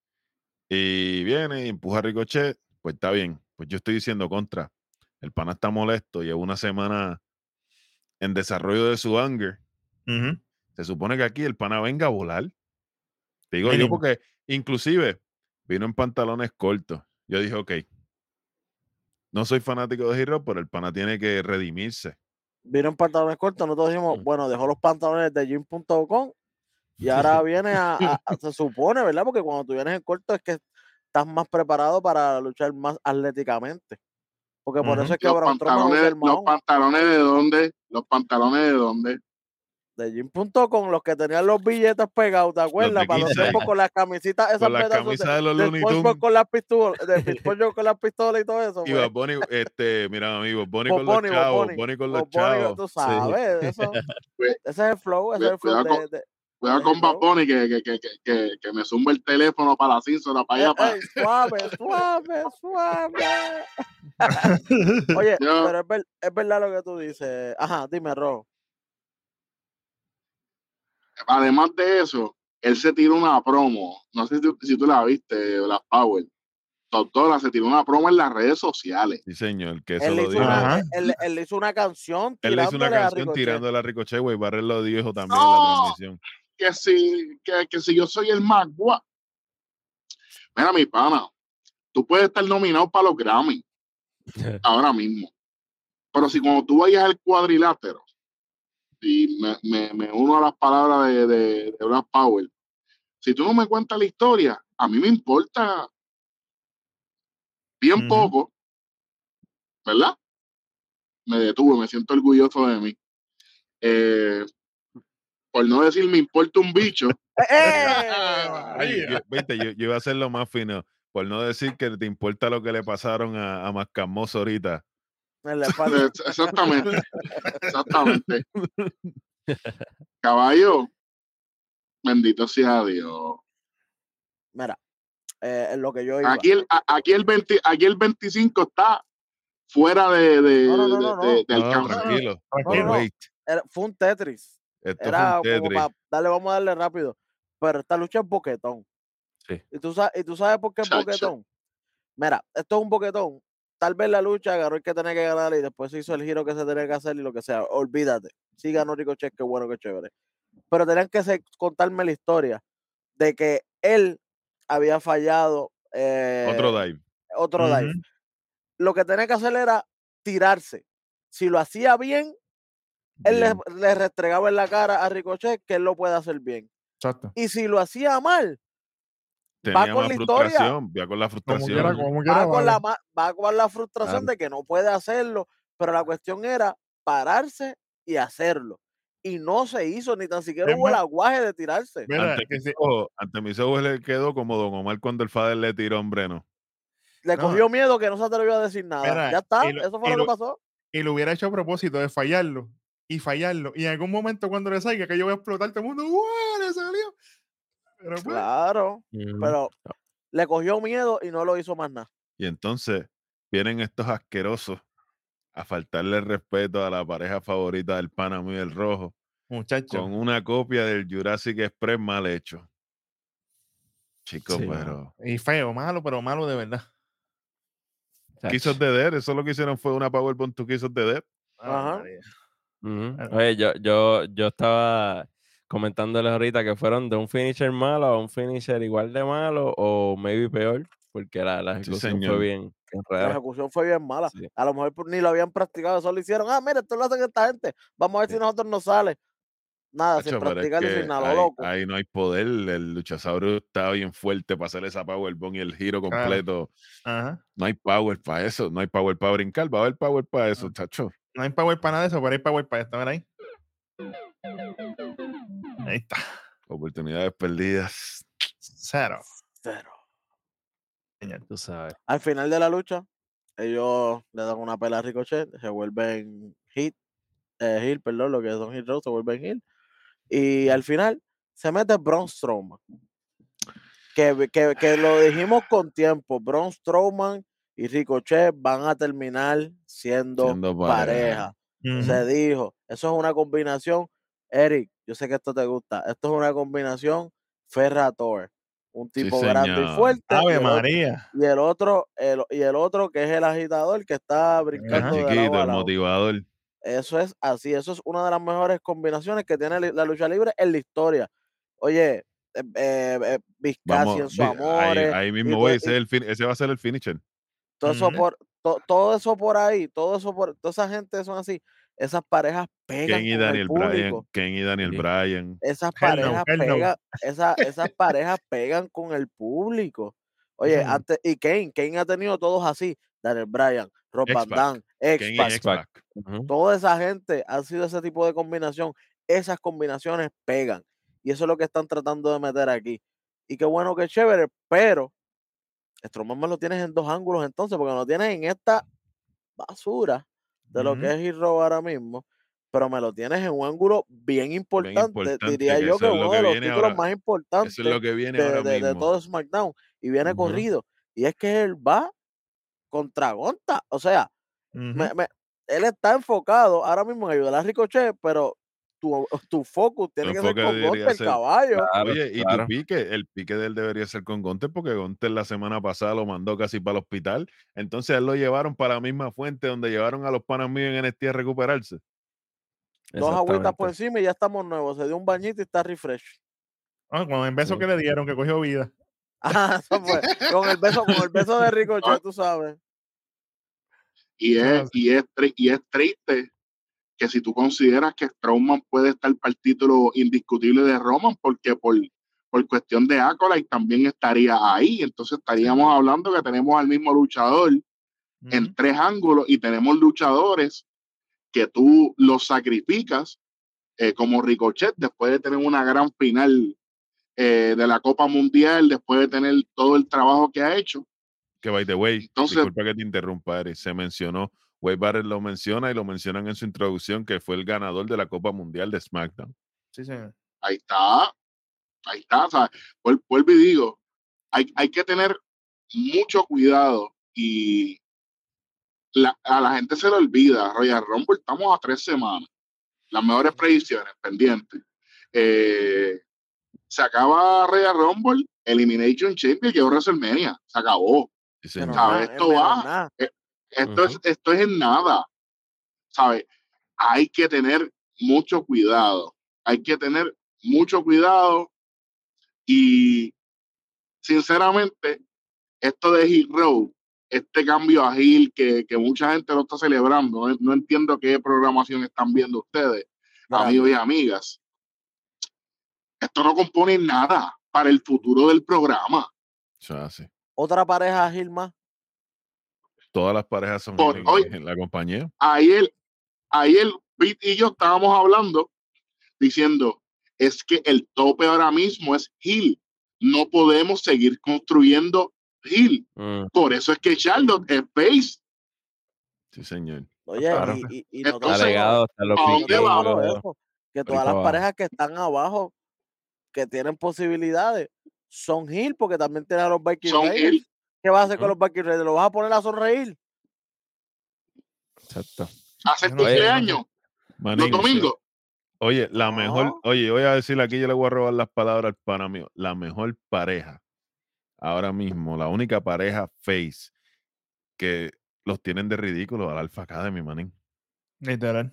y viene y empuja a Ricochet, pues está bien. Pues yo estoy diciendo contra. El pana está molesto, lleva una semana en desarrollo de su anger. Se supone que aquí el pana venga a volar. Te digo yo porque inclusive vino en pantalones cortos. Yo dije, ok, no soy fanático de Hero, pero el pana tiene que redimirse. Vino en pantalones cortos, nosotros dijimos, bueno, dejó los pantalones de gym.com y ahora [LAUGHS] viene a, a- a- se supone, ¿verdad? Porque cuando tú vienes en corto es que estás más preparado para luchar más atléticamente. Porque por Ujú. eso es que Los pantalones, el los pantalones de dónde, los pantalones de dónde. de gym.com, los que tenían los billetes pegados, ¿te acuerdas? Para los 15 tiempos con las camisitas, esas Con las camisas de, de los Looney Tunes. con las pistolas, con las pistolas y todo eso. Y pues. Bunny, este, mira, amigo, Bonnie con los chavos, Bonnie con los chavos. tú sabes, eso, [LAUGHS] ese es el flow, ese es el flow de- Cuidado con Bad Bunny que, que, que, que, que, me zumba el teléfono para la cínsula, para allá. Para... ey, suave, suave, suave. [LAUGHS] Oye, Yo- pero es, ver- es verdad lo que tú dices. Ajá, dime, Ro. Además de eso, él se tiró una promo, no sé si, tú- si tú la viste, Black Power. Doctora, se tiró una promo en las redes sociales. Sí, señor, que eso Él le, lo hizo dijo. una, Ajá. él, él le hizo una canción Él le hizo una canción tirando a Ricochet, güey. Barrer lo dijo también en ¡No! la transmisión. Que si, que, que si yo soy el más guapo. Mira, mi pana, tú puedes estar nominado para los Grammy [LAUGHS] ahora mismo. Pero si cuando tú vayas al cuadrilátero, y me, me- me uno a las palabras de, de, de Black Power, si tú no me cuentas la historia, a mí me importa bien poco, ¿verdad? Me detuve, me siento orgulloso de mí. Eh, por no decir me importa un bicho, [LAUGHS] ¡Eh! [LAUGHS] Ay, yo- viste, yo, yo iba a hacerlo más fino. Por no decir que te importa lo que le pasaron a, a Mascamoso ahorita. [LAUGHS] Exactamente. Exactamente. Caballo, bendito sea Dios. Mira, eh, lo que yo iba. Aquí el, a- aquí el, 20 aquí el 25 está fuera de, de, No, no, no, no, de- de- de No, alcance. tranquilo. Fue un Tetris. Esto Era fue un como para darle, vamos a darle rápido. Pero esta lucha es boquetón. Sí. ¿Y tú, sabes, ¿Y tú sabes por qué es boquetón? Mira, esto es un boquetón. Tal vez la lucha agarró el que tenía que ganar y después se hizo el giro que se tenía que hacer y lo que sea. Olvídate. Sí ganó Ricochet, qué bueno, qué chévere. Pero tenían que se- contarme la historia de que él había fallado. eh, Otro dive. Otro dive. Lo que tenía que hacer era tirarse. Si lo hacía bien, él le, restregaba en la cara a Ricochet que él lo puede hacer bien. Exacto. Y si lo hacía mal, Tenía con más la historia. frustración. Va con la Como frustración. quiera, como va quiera. con, vale. la, ma- va con la frustración Claro. de que no puede hacerlo, pero la cuestión era pararse y hacerlo. Y no se hizo, ni tan siquiera Es hubo el aguaje de tirarse. Mira, ante, que ante mis ojos le quedó como Don Omar cuando el Fader le tiró hombre, ¿no? Le no. cogió miedo que no se atrevió a decir nada. Mira, ya está, lo- eso fue lo que pasó. y lo hubiera hecho a propósito de fallarlo y fallarlo. Y en algún momento cuando le salga que yo voy a explotar todo el mundo, ¡guau! Le salió. Pero pues, Claro, Ujú. pero le cogió miedo y no lo hizo más nada. Y entonces vienen estos asquerosos a faltarle el respeto a la pareja favorita del pana mío, el rojo, muchacho. con una copia del Jurassic Express mal hecho. Chicos, Sí, pero. Y feo, malo, pero malo de verdad. Quiso de Dead, eso lo que hicieron fue una Powerbomb to Quiso de Dead. Ah, Ajá. María. Claro. Oye, yo, yo, yo estaba comentándoles ahorita que fueron de un finisher malo a un finisher igual de malo o maybe peor, porque la, la ejecución fue bien, La ejecución fue bien mala. Sí. A lo mejor ni lo habían practicado, solo hicieron, ah, mira, esto lo hacen esta gente. Vamos a ver si nosotros nos sale. Nada, sin practicar y sin nada, loco. ahí no hay poder. El luchasaurio está bien fuerte para hacer esa Powerbomb y el giro completo. Ajá. No hay power para eso. No hay power para brincar. Va a haber power para eso, chacho. No hay power para nada de eso, pero hay power para esto. Mira ahí. Ahí está. Oportunidades perdidas. Cero. Cero. Señor. Tú sabes. Al final de la lucha, ellos le dan una pela a Ricochet, se vuelven hit, eh, heel, perdón, lo que son hit row, se vuelven heel. Y al final se mete Braun Strowman. Que, que, que lo dijimos con tiempo, Braun Strowman y Ricochet van a terminar siendo, Siendo pareja. Se dijo, eso es una combinación. Eric, yo sé que esto te gusta. Esto es una combinación Ferrator. Un Sí, tipo grande y fuerte. y Ave el otro- María. y el otro, el, y el otro que es el agitador que está El brincando lado chiquito, a el motivador. Eso es así, eso es una de las mejores combinaciones que tiene la lucha libre en la historia. Oye, eh, eh, eh, Vizcasi en su amor. ahí, ahí mismo to- voy. y- Ese, es el ese va a ser el finisher. Todo eso por to- todo eso por ahí, todo eso por toda esa gente son así, esas parejas pegan Ken y con el Daniel Bryan. público. Ken y Daniel Sí. Bryan. Esas no, parejas no. pegan, esa- esas [LAUGHS] parejas pegan con el público. Oye, señor. antes, y Kane, Kane ha tenido todos así, Daniel Bryan, Rob Van Damme. Ujú. toda esa gente ha sido ese tipo de combinación. Esas combinaciones pegan. Y eso es lo que están tratando de meter aquí. Y qué bueno, qué chévere, pero Strowman me lo tienes en dos ángulos entonces, porque lo tienes en esta basura de lo que es Hero ahora mismo, pero me lo tienes en un ángulo bien importante. importante, diría que yo que es uno de los títulos ahora. más importantes Eso es lo que viene de, de- de todo SmackDown. Y viene corrido. Y es que él va contra Gonta. O sea, Ujú. me- me- él está enfocado ahora mismo en ayudar a Ricochet, pero tu, tu focus tiene que ser con Gunter, ser- caballo. Claro, Oye, y claro. tu pique, el pique de él debería ser con Gonter porque Gonter la semana pasada lo mandó casi para el hospital. Entonces él lo llevaron para la misma fuente donde llevaron a los panas míos en NXT a recuperarse. Dos agüitas por encima y ya estamos nuevos. Se dio un bañito y está refresh. Ah, con el beso Sí. que le dieron, que cogió vida. [LAUGHS] Ah, eso fue. Con el beso, con el beso de [LAUGHS] Ricochet, tú sabes. Y es, y, es, tri- y es triste que si tú consideras que Strowman puede estar para el título indiscutible de Roman, porque por, por cuestión de Acolyte también estaría ahí. Entonces estaríamos hablando que tenemos al mismo luchador en Ujú. tres ángulos y tenemos luchadores que tú los sacrificas, eh, como Ricochet, después de tener una gran final eh, de la Copa Mundial, después de tener todo el trabajo que ha hecho. Que by the way, Entonces- disculpa que te interrumpa, Eric, se mencionó, Wade Barrett lo menciona y lo mencionan en su introducción que fue el ganador de la Copa Mundial de SmackDown. Sí, señor. Ahí está, ahí está. O sea, vuel- vuelvo y digo, hay, hay que tener mucho cuidado y la- a la gente se le olvida, Royal Rumble, estamos a tres semanas. Las mejores predicciones pendientes. Eh, se acaba Royal Rumble, Elimination Chamber, llegó WrestleMania, se acabó. Sí, es Esto va. Esto, es, Ujú. esto es en nada. ¿Sabe? Hay que tener mucho cuidado. Hay que tener mucho cuidado. Y sinceramente, esto de Hill Road, este cambio a Hill que, que mucha gente lo está celebrando, no, no entiendo qué programación están viendo ustedes, amigos y amigas. Esto no compone nada para el futuro del programa. Eso es así. Otra pareja Gilma. Todas las parejas son Por en, hoy- en la compañía. ayer, ayer Pete y yo estábamos hablando diciendo, es que el tope ahora mismo es Hill. No podemos seguir construyendo Hill. Mm, Por eso es que Charlotte es face. Sí, señor. Oye, Claro. y, y, y no Entonces, que todas las parejas que están abajo, que tienen posibilidades, son Hill, porque también tienen a los Viking Son. Hill. ¿Qué vas a hacer con los Viking Raiders? ¿Lo vas a poner a sonreír? Exacto. Hace Yo no cumpleaños, los domingos. Oye, la mejor, No. oye, voy a decirle aquí, yo le voy a robar las palabras al pana mío. La mejor pareja, ahora mismo, la única pareja face que los tienen de ridículo al Alpha Academy, manín. Literal.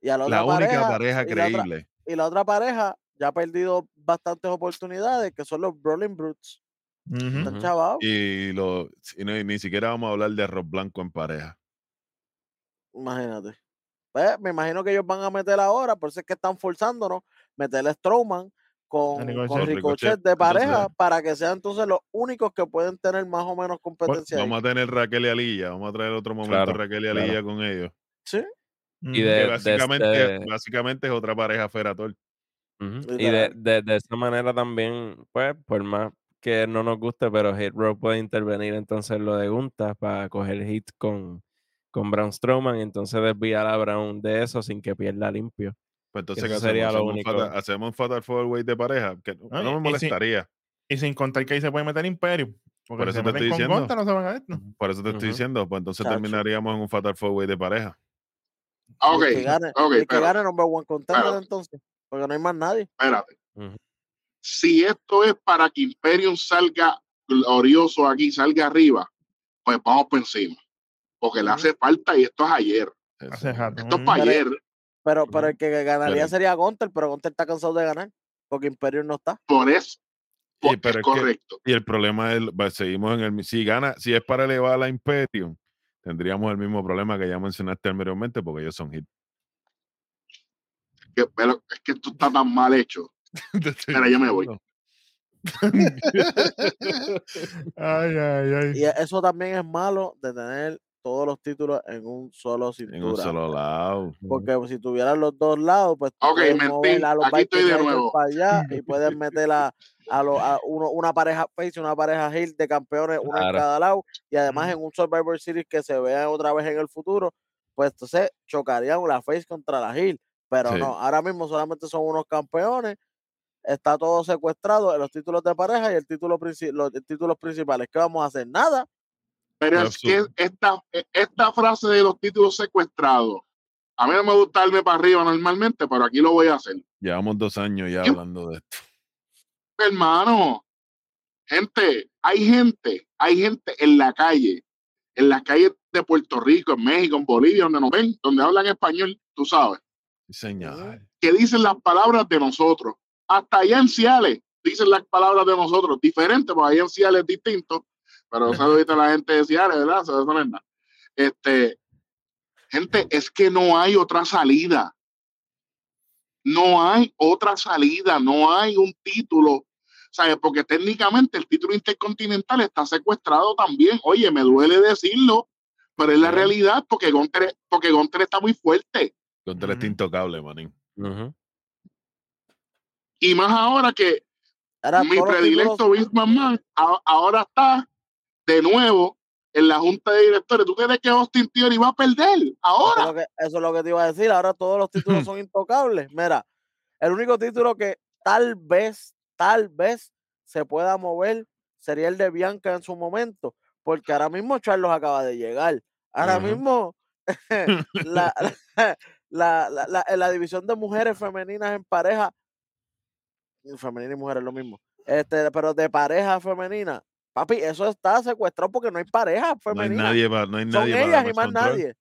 Y a la, La única pareja, pareja y la otra- creíble. y la otra pareja ya ha perdido bastantes oportunidades, que son los Brawling Brutes. Ujú. chavados. Y, lo, y no- y ni siquiera vamos a hablar de arroz blanco en pareja. Imagínate. Pues, me imagino que ellos van a meter ahora, por eso es que están forzándonos, meter a Strowman con, Ricochet. con Ricochet de Entonces- pareja para que sean entonces los únicos que pueden tener más o menos competencia. ahí. Vamos a tener Raquel y Alilla, vamos a traer otro momento Claro, Raquel y claro. Alilla con ellos. Sí, Y. Que de, básicamente, desde- básicamente es otra pareja Ferator. Ujú. Y de, de, de esa manera también, pues, por más que no nos guste, pero Hit Row puede intervenir entonces en lo de Gunta para coger hit con, con Braun Strowman y entonces desviar a Braun de eso sin que pierda limpio. Pues entonces, eso ¿qué sería hacemos? lo ¿Hacemos, único. fatal, hacemos un Fatal Four Way de pareja? Que no, Ay, no me y molestaría. Y sin contar que ahí se puede meter Imperio. Porque Por eso te estoy diciendo. Gonta no se van a esto. Por eso te estoy diciendo, pues entonces Chacho. terminaríamos en un Fatal Four Way de pareja. Ah, Y Ok, el que gane, ok, y que gane number one contender entonces, porque no hay más nadie. espérate. Si esto es para que Imperium salga glorioso aquí, salga arriba, pues vamos por encima. Porque le hace falta y esto es ayer. Esto es para Pero- ayer. Pero, pero el que ganaría Pero- sería Gunter, pero Gunter está cansado de ganar, porque Imperium no está. Por eso. Pero es que- correcto. y el problema es, seguimos en el, si gana, si es para elevar a la Imperium, tendríamos el mismo problema que ya mencionaste anteriormente, porque ellos son hit. Que- pero es que esto está tan mal hecho. [LAUGHS] Mira, yo me voy. [LAUGHS] Ay, ay, ay. Y eso también es malo de tener todos los títulos en un solo cintura. En un solo lado. Porque si tuvieran los dos lados, pues tú Ok, puedes mentí. mover a los Aquí estoy de nuevo. para allá y puedes [LAUGHS] meter a, a, lo- a uno- una pareja face y una pareja heel de campeones, uno en cada lado, y además en un Survivor Series que se vea otra vez en el futuro, pues entonces chocarían la face contra la heel. Pero Sí. no, ahora mismo solamente son unos campeones, está todo secuestrado en los títulos de pareja y el título los títulos principales. ¿Qué vamos a hacer? Nada. Pero es que absurdo. esta, esta frase de los títulos secuestrados, A mí no me gusta darme para arriba normalmente, pero aquí lo voy a hacer. Llevamos dos años ya hablando de esto. Hermano, gente, hay gente, hay gente en la calle, en las calles de Puerto Rico, en México, en Bolivia, donde nos ven, donde hablan español, tú sabes, señor. que dicen las palabras de nosotros. Hasta allá en Ciales dicen las palabras de nosotros, diferente, porque allá en Ciales es distinto, pero saludito a la gente de Ciales, ¿verdad? Eso no es nada. Este, gente, es que no hay otra salida. No hay otra salida, no hay un título, ¿sabes? Porque técnicamente el título intercontinental está secuestrado también. Oye, me duele decirlo, pero es la realidad porque Gunter, porque Gunter está muy fuerte. Contra este Ujú. intocable, manín. Ujú. Y más ahora que Ahora, mi predilecto McMahon a- ahora está de nuevo en la junta de directores. ¿Tú crees que Austin Theory va a perder Eso es, ahora? que, eso es lo que te iba a decir. Ahora todos los títulos [LAUGHS] son intocables. Mira, el único título que tal vez, tal vez se pueda mover sería el de Bianca en su momento, porque ahora mismo Charlos acaba de llegar. Ahora Ujú. mismo [LAUGHS] [LAUGHS] la, la, la, la división de mujeres femeninas en pareja, femenina y mujer es lo mismo, este, pero de pareja femenina, papi, eso está secuestrado porque no hay pareja No hay femenina. nadie para, no hay Son nadie para ellas y más control. nadie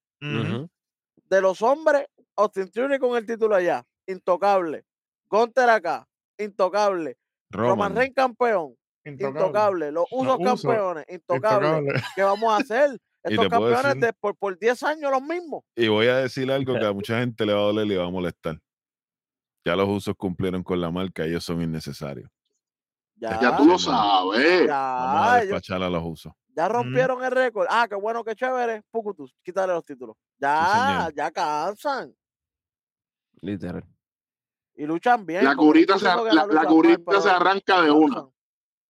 de los hombres, Austin Theory con el título allá, intocable. Gunter acá, intocable. Roman Roman. Reigns campeón, Intocable. intocable. Los usos campeones, intocable. Intocable. [LAUGHS] ¿Qué vamos a hacer? Estos campeones decir- de, por, por 10 años los mismos. Y voy a decir algo que a mucha gente le va a doler y le va a molestar. Ya los usos cumplieron con la marca, ellos son innecesarios. Ya, Ya tú lo sabes. Vamos a ya, despachar a los usos. ya rompieron el récord. Ah, qué bueno, qué chévere. Pucutus, quítale los títulos. Ya, ya cansan. Literal. Y luchan bien. La curita, se, la, mal, curita se arranca de una.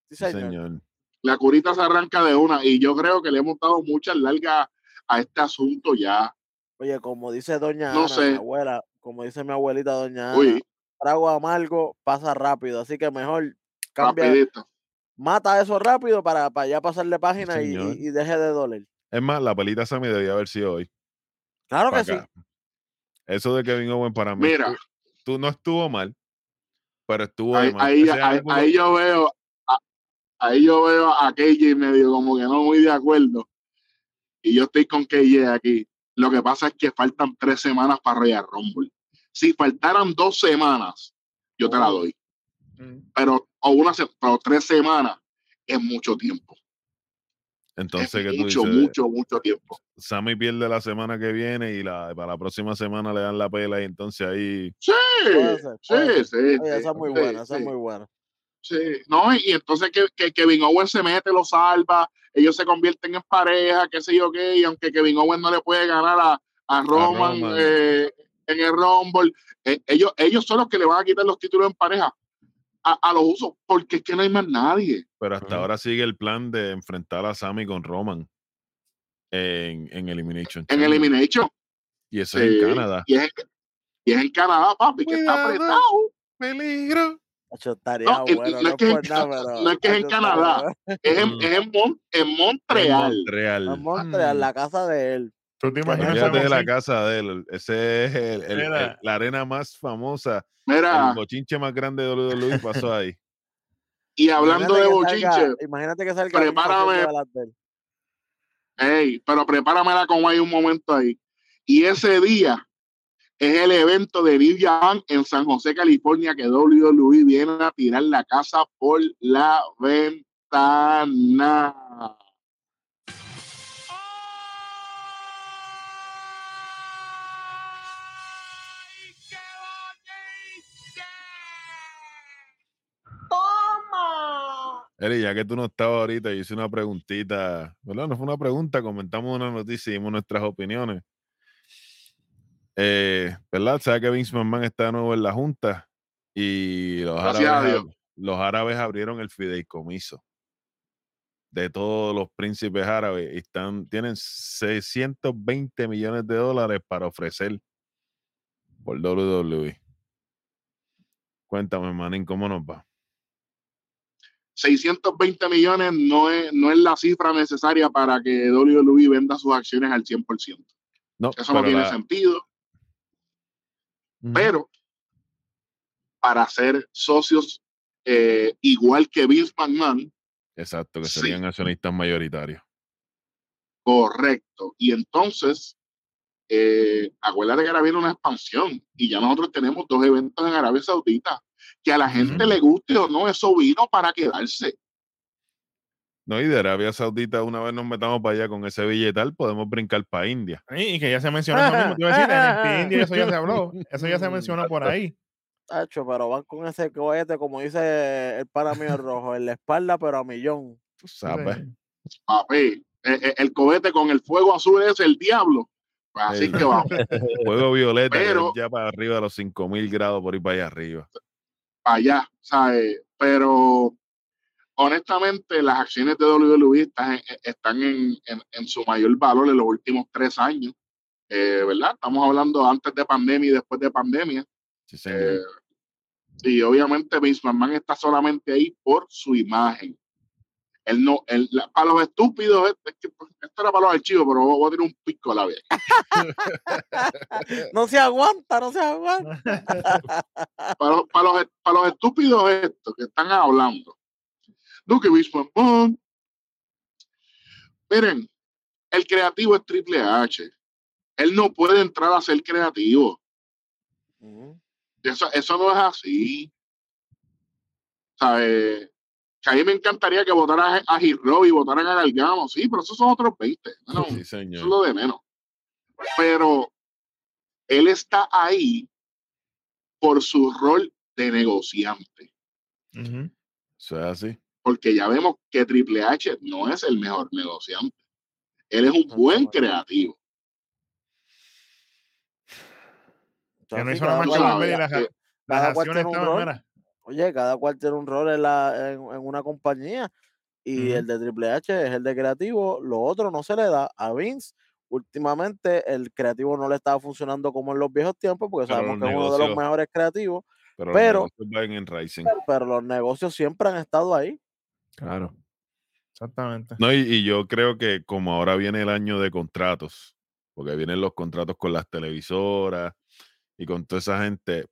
Sí, Sí, señor. señor. La curita se arranca de una. Y yo creo que le hemos dado muchas largas a este asunto ya. Oye, como dice doña No Ana, sé. mi abuela, como dice mi abuelita doña Ana, Uy, trago amargo pasa rápido, así que mejor cambia, rapidito. mata eso rápido para, para ya pasarle página y, señor. y- y deje de doler. Es más, la pelita Sammy debía haber sido hoy. Claro que sí. Eso de Kevin Owen para mí. Mira, tú, tú no estuvo mal, pero estuvo ahí, más. ahí, yo veo a- ahí yo veo a KJ medio como que no muy de acuerdo y yo estoy con KJ aquí lo que pasa es que faltan tres semanas para Royal Rumble si faltaran dos semanas yo te la doy Mm. pero o una pero tres semanas es mucho tiempo Entonces, es que tú mucho dices? mucho mucho tiempo Sammy pierde la semana que viene y la, para la próxima semana le dan la pela y entonces ahí sí Puede ser, puede sí sí, Oye, sí, esa es muy sí, buena, esa es muy buena. Sí, no, y, y entonces que, que Kevin Owens se mete, lo salva, ellos se convierten en pareja, qué sé yo qué, y aunque Kevin Owens no le puede ganar a, a Roman, Roman. eh, en el Rumble, eh, ellos, ellos son los que le van a quitar los títulos en pareja a, a los usos, porque es que no hay más nadie. Pero hasta ahora sigue el plan de enfrentar a Sammy con Roman en, en Elimination. En. Elimination. Y eso sí, es en Canadá. Y es, y es en Canadá, papi, que está apretado. Peligro. No, bueno, es que- por nada, pero. no es que es en Canadá. Es en, Mm. es en, Mon- en Montreal. Montreal. En Montreal, Mm. la casa de él. ¿Tú te imaginas de la casa de él. Ese es el- el- el- Mira. la arena más famosa. Mira, El bochinche más grande de WWE pasó ahí. y hablando de salga- bochinche, Imagínate que salga prepárame. Ey, pero prepáramela como hay un momento ahí. Y ese día es el evento de Japan en San José, California, que WWE viene a tirar la casa por la ventana. Eri, ya que tú no estabas ahorita, yo hice una preguntita, ¿verdad? No fue una pregunta, comentamos una noticia y dimos nuestras opiniones. Eh, ¿Verdad? Sabes que Vince McMahon está de nuevo en la Junta y los árabes, los árabes abrieron el fideicomiso de todos los príncipes árabes y están, tienen 620 millones de dólares para ofrecer por WWE. Cuéntame, Manín, ¿cómo nos va? 620 millones no es, no es la cifra necesaria para que WWE venda sus acciones al 100%. No, Eso no tiene la- sentido. Pero para ser socios eh, igual que Vince McMahon, Exacto, que Sí. serían accionistas mayoritarios. correcto. Y entonces, eh, acuérdate que ahora viene una expansión y ya nosotros tenemos dos eventos en Arabia Saudita. Que a la gente le guste o no, eso vino para quedarse. No, y de Arabia Saudita, una vez nos metamos para allá con ese billetal, podemos brincar para India. Sí, y que ya se mencionó eso mismo. Te iba a decir, en India eso ya se habló. Eso ya se mencionó por ahí. Tacho, pero van con ese cohete, como dice el pana mío el rojo, en la espalda, pero a millón. Tú sabes. Sí. Papi, eh, eh, el cohete con el fuego azul es el diablo. Así Sí. que vamos. [LAUGHS] Fuego violeta, Pero- ya para arriba de los 5000 grados por ir para allá arriba. Allá, ¿sabes? Pero honestamente las acciones de WWE están, en- están en, en- en su mayor valor en los últimos tres años, eh, ¿verdad? Estamos hablando antes de pandemia y después de pandemia. Sí, eh, y obviamente Vince McMahon está solamente ahí por su imagen. Él no, él, la- para los estúpidos, es que, pues, esto era para los archivos, pero voy a tener un pico a la vez. [LAUGHS] No se aguanta, no se aguanta. [LAUGHS] para, los- para, los, para los estúpidos estos que están hablando. No, que Vince McMahon. Miren, el creativo es Triple H. Él no puede entrar a ser creativo. Eso, eso no es así. ¿Sabes? Que a mí me encantaría que votaran a Hero y votaran a Gargano, sí, pero esos son otros 20. No, sí, eso es señor. lo de menos. Pero él está ahí por su rol de negociante. Eso es así. porque ya vemos que Triple H no es el mejor negociante. Él es un buen creativo. Que no hizo cual- volver y las, las acciones estaban, Oye, cada cual tiene un rol en, la, en, en una compañía y el de Triple H es el de creativo, lo otro no se le da a Vince. Últimamente el creativo no le estaba funcionando como en los viejos tiempos porque Pero sabemos que es uno de los mejores creativos, Pero, Pero- los negocios van en Rising. pero los negocios siempre han estado ahí. Claro. exactamente. No, y, y yo creo que como ahora viene el año de contratos, porque vienen los contratos con las televisoras y con toda esa gente,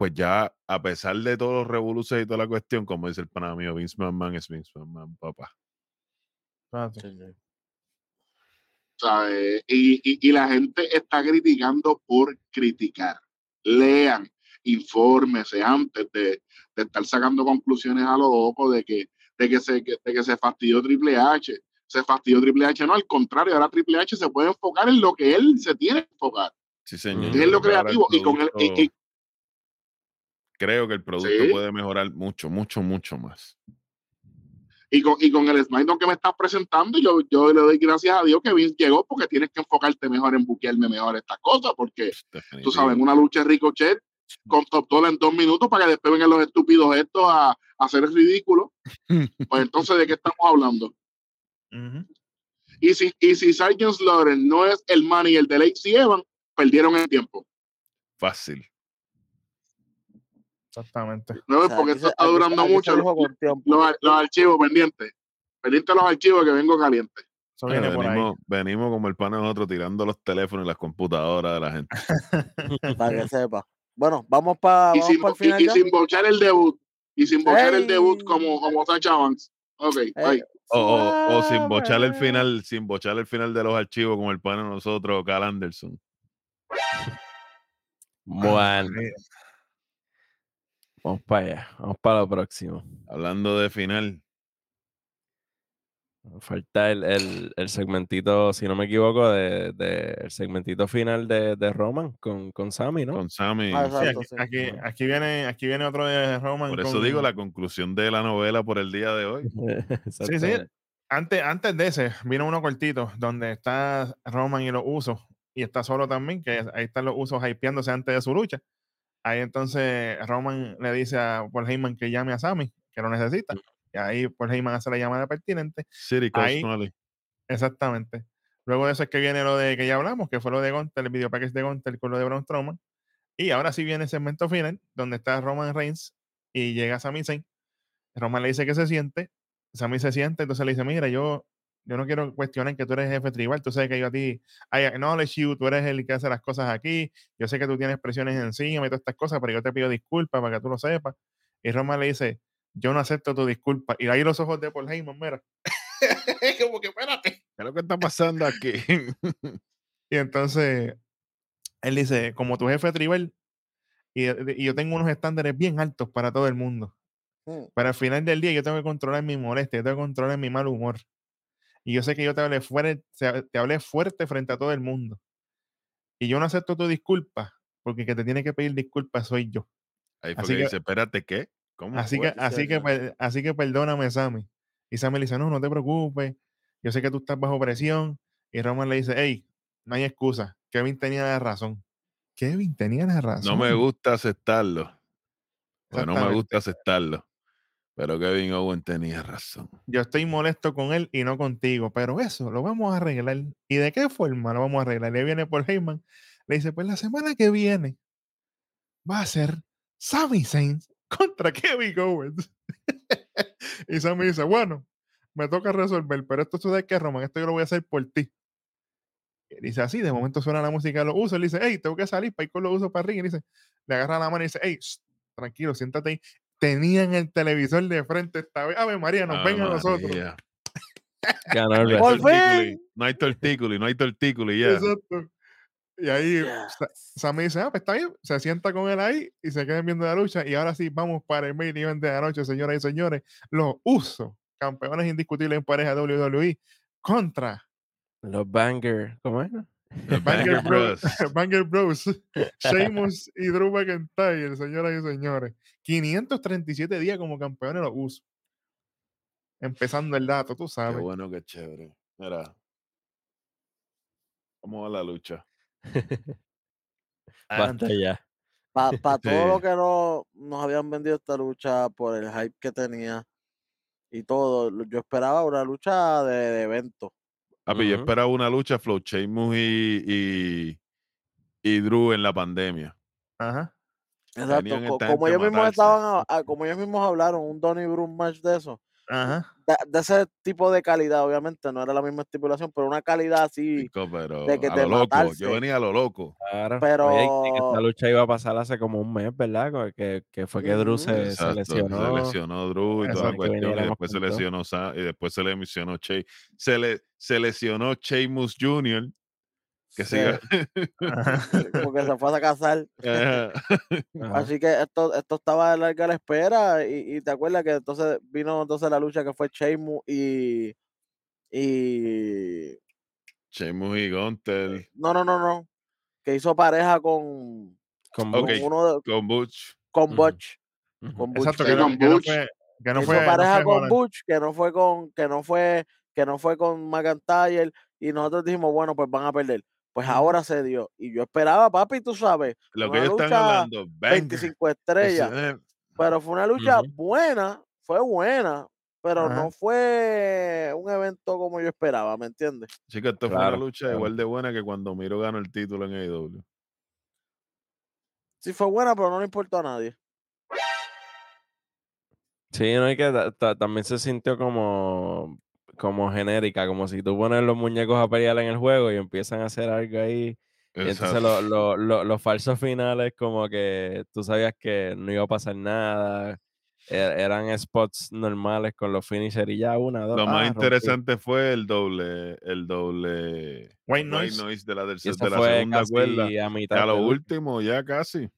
pues ya a pesar de todos los revoluciones y toda la cuestión, como dice el pana mío, Vince McMahon es Vince McMahon, papá. Y, y- y la gente está criticando por criticar. Lean, infórmese antes de, de estar sacando conclusiones a lo loco de que, de que, se, de que se fastidió Triple H. Se fastidió Triple H, no, al contrario, ahora Triple H se puede enfocar en lo que él se tiene que enfocar, Sí, señor. Es lo creativo. Y con el, y- creo que el producto Sí. puede mejorar mucho, mucho, mucho más. Y con, y con el SmackDown que me estás presentando, yo, yo le doy gracias a Dios que Vince llegó porque tienes que enfocarte mejor en buquearme mejor estas cosas, porque tú Definitivo. sabes, en una lucha Ricochet con Top Dollar en dos minutos para que después vengan los estúpidos estos a, a hacer el ridículo. Pues [LAUGHS] entonces, ¿de qué estamos hablando? Y si, y si Sargent Slaughter no es el manager de Lacey Evans, perdieron el tiempo. Fácil. Exactamente. ¿No O sea, Porque esto se- está durando se mucho. Los, los- los archivos pendientes. Pendientes los archivos que vengo caliente. Eso Bueno, viene por ahí. venimos, venimos como el pana de nosotros tirando los teléfonos y las computadoras de la gente. [LAUGHS] Para que sepa. Bueno, vamos para Y sin, y- y bochar el debut. Y sin bochar el debut como, como Sacha Banks. Ok, Ey, bye. O, o- o sin bochar el final, sin bochar el final de los archivos como el pana de nosotros, Cal Anderson. Bueno, Sí. Vamos para allá. Vamos para lo próximo. Hablando de final, Falta el, el, el segmentito, si no me equivoco, de, de- el segmentito final de, de Roman con, con Sammy, ¿no? con Sammy. Ah, Sí, aquí, sí. aquí, viene, aquí viene otro de Roman. Por eso con- digo la conclusión de la novela por el día de hoy. [LAUGHS] Sí, sí. Antes, antes de ese, vino uno cortito donde está Roman y los usos. Y está solo también, que ahí están los usos hypeándose antes de su lucha. Ahí entonces Roman le dice a Paul Heyman que llame a Sammy, que lo necesita. Y ahí Paul Heyman hace la llamada pertinente. City Ahí-. Exactamente. Luego de eso es que viene lo de que ya hablamos, que fue lo de Gunter, el video package de Gunter con lo de Braun Strowman. Y ahora sí viene el segmento final, donde está Roman Reigns y llega Sami Zayn. Roman le dice que se siente, Sami se siente, entonces le dice, mira, yo yo no quiero cuestionar que tú eres jefe tribal, tú sabes que yo a ti, I acknowledge you, tú eres el que hace las cosas aquí, yo sé que tú tienes presiones encima y todas estas cosas, pero yo te pido disculpas para que tú lo sepas. Y Roman le dice, yo no acepto tu disculpa. Y ahí los ojos de Paul Heyman, mira. [LAUGHS] Como que espérate. ¿Qué es lo que está pasando aquí? [LAUGHS] Y entonces él dice, como tu jefe tribal, y, y yo tengo unos estándares bien altos para todo el mundo. Mm. Pero al final del día yo tengo que controlar mi molestia, yo tengo que controlar mi mal humor. Y yo sé que yo te hablé, fuerte, te hablé fuerte frente a todo el mundo. Y yo no acepto tu disculpa, porque el que te tiene que pedir disculpas soy yo. Ahí fue Así que que- dice, espérate, ¿qué? ¿Cómo Así que, así, que, per- así que perdóname, Sammy. Y Sammy le dice, no, no te preocupes. Yo sé que tú estás bajo presión. Y Roman le dice, hey, no hay excusa. Kevin tenía la razón. Kevin tenía la razón. No me gusta aceptarlo. Porque no me gusta aceptarlo. Pero Kevin Owen tenía razón. Yo estoy molesto con él y no contigo. Pero eso lo vamos a arreglar. ¿Y de qué forma lo vamos a arreglar? Le viene por Heyman. Le dice, pues la semana que viene va a ser Sammy Zayn contra [LAUGHS] Kevin Owens. y Sammy dice, bueno, me toca resolver, pero esto tú sabes que Roman, esto yo lo voy a hacer por ti. Y dice así, de momento suena la música de los usos, él dice, hey, tengo que salir para ir con los usos para arriba. Y dice, le agarra la mano y dice, hey, tranquilo, siéntate ahí. Tenían el televisor de frente esta vez. Ave María, nos ven a nosotros. [LAUGHS] No hay ¡Por wrestling. tortículi, fin! No hay tortículi, no hay tortículi, ya. Exacto. Y ahí. Sammy dice, ah, pues está bien. Se sienta con él ahí y se quedan viendo la lucha. Y ahora sí, vamos para el main event de la noche, señoras y señores. Los usos, campeones indiscutibles en pareja WWE, contra Los Banger. ¿Cómo es? [LAUGHS] Banger Bros. [LAUGHS] Banger Bros. Sheamus y Drew McIntyre, señoras y señores. 537 días como campeones los usos. Empezando el dato, tú Qué sabes. bueno, qué chévere. Mira. ¿Cómo va la lucha? [LAUGHS] Basta ya. Para todo lo Sí. que no, nos habían vendido esta lucha, por el hype que tenía y todo, yo esperaba una lucha de, de evento. Papi, yo Ujú. esperaba una lucha Flow Sheamus y, y, y Drew en la pandemia. Ajá. Exacto, como ellos mismos estaban, a- a- como ellos mismos hablaron, un Donny Brun match de eso, Ajá. de, de ese tipo de calidad, obviamente, no era la misma estipulación, pero una calidad así, Chico, pero de que a te lo loco. matarse. Yo venía a lo loco. Claro. Pero- Oye, esta lucha iba a pasar hace como un mes, ¿verdad? Que, que fue que Drew se, lesionó. Se lesionó Drew y toda la cuestión. Y después se lesionó y después se le lesionó Che. Se, le, se lesionó Sheamus Jr. Que se- siga. [LAUGHS] Porque se fue a casar. [LAUGHS] Ajá. Ajá. Así que esto, esto estaba de larga la espera y, y te acuerdas que entonces vino entonces la lucha que fue Sheamus y y Sheamus y Gunter. no no no no que hizo pareja con, Con uno de, Con Butch. con. Butch con Butch Exacto, Sí, que no, que fue. Que no hizo fue, no pareja fue con. Butch que no fue con que no fue que no fue con McIntyre y nosotros dijimos bueno pues van a perder pues ahora se dio y yo esperaba papi tú sabes Lo que ellos están hablando. Banger. 25 estrellas eh, pero fue una lucha buena, fue buena, pero Ajá. no fue un evento como yo esperaba, ¿me entiendes? Chica, esto fue una lucha claro. igual de buena que cuando Miro ganó el título en AEW. Sí fue buena, pero no le importó a nadie. Sí, no, y que ta- ta- también se sintió como, como genérica, como si tú pones los muñecos a pelear en el juego y empiezan a hacer algo ahí. Y entonces lo- lo- lo- los falsos finales, como que tú sabías que no iba a pasar nada. e- Eran spots normales con los finishers y ya una, dos. Lo más ah, rompí. interesante fue el doble, el doble White noise. de la, eso de la segunda cuerda. a mitad. a lo último, ya casi.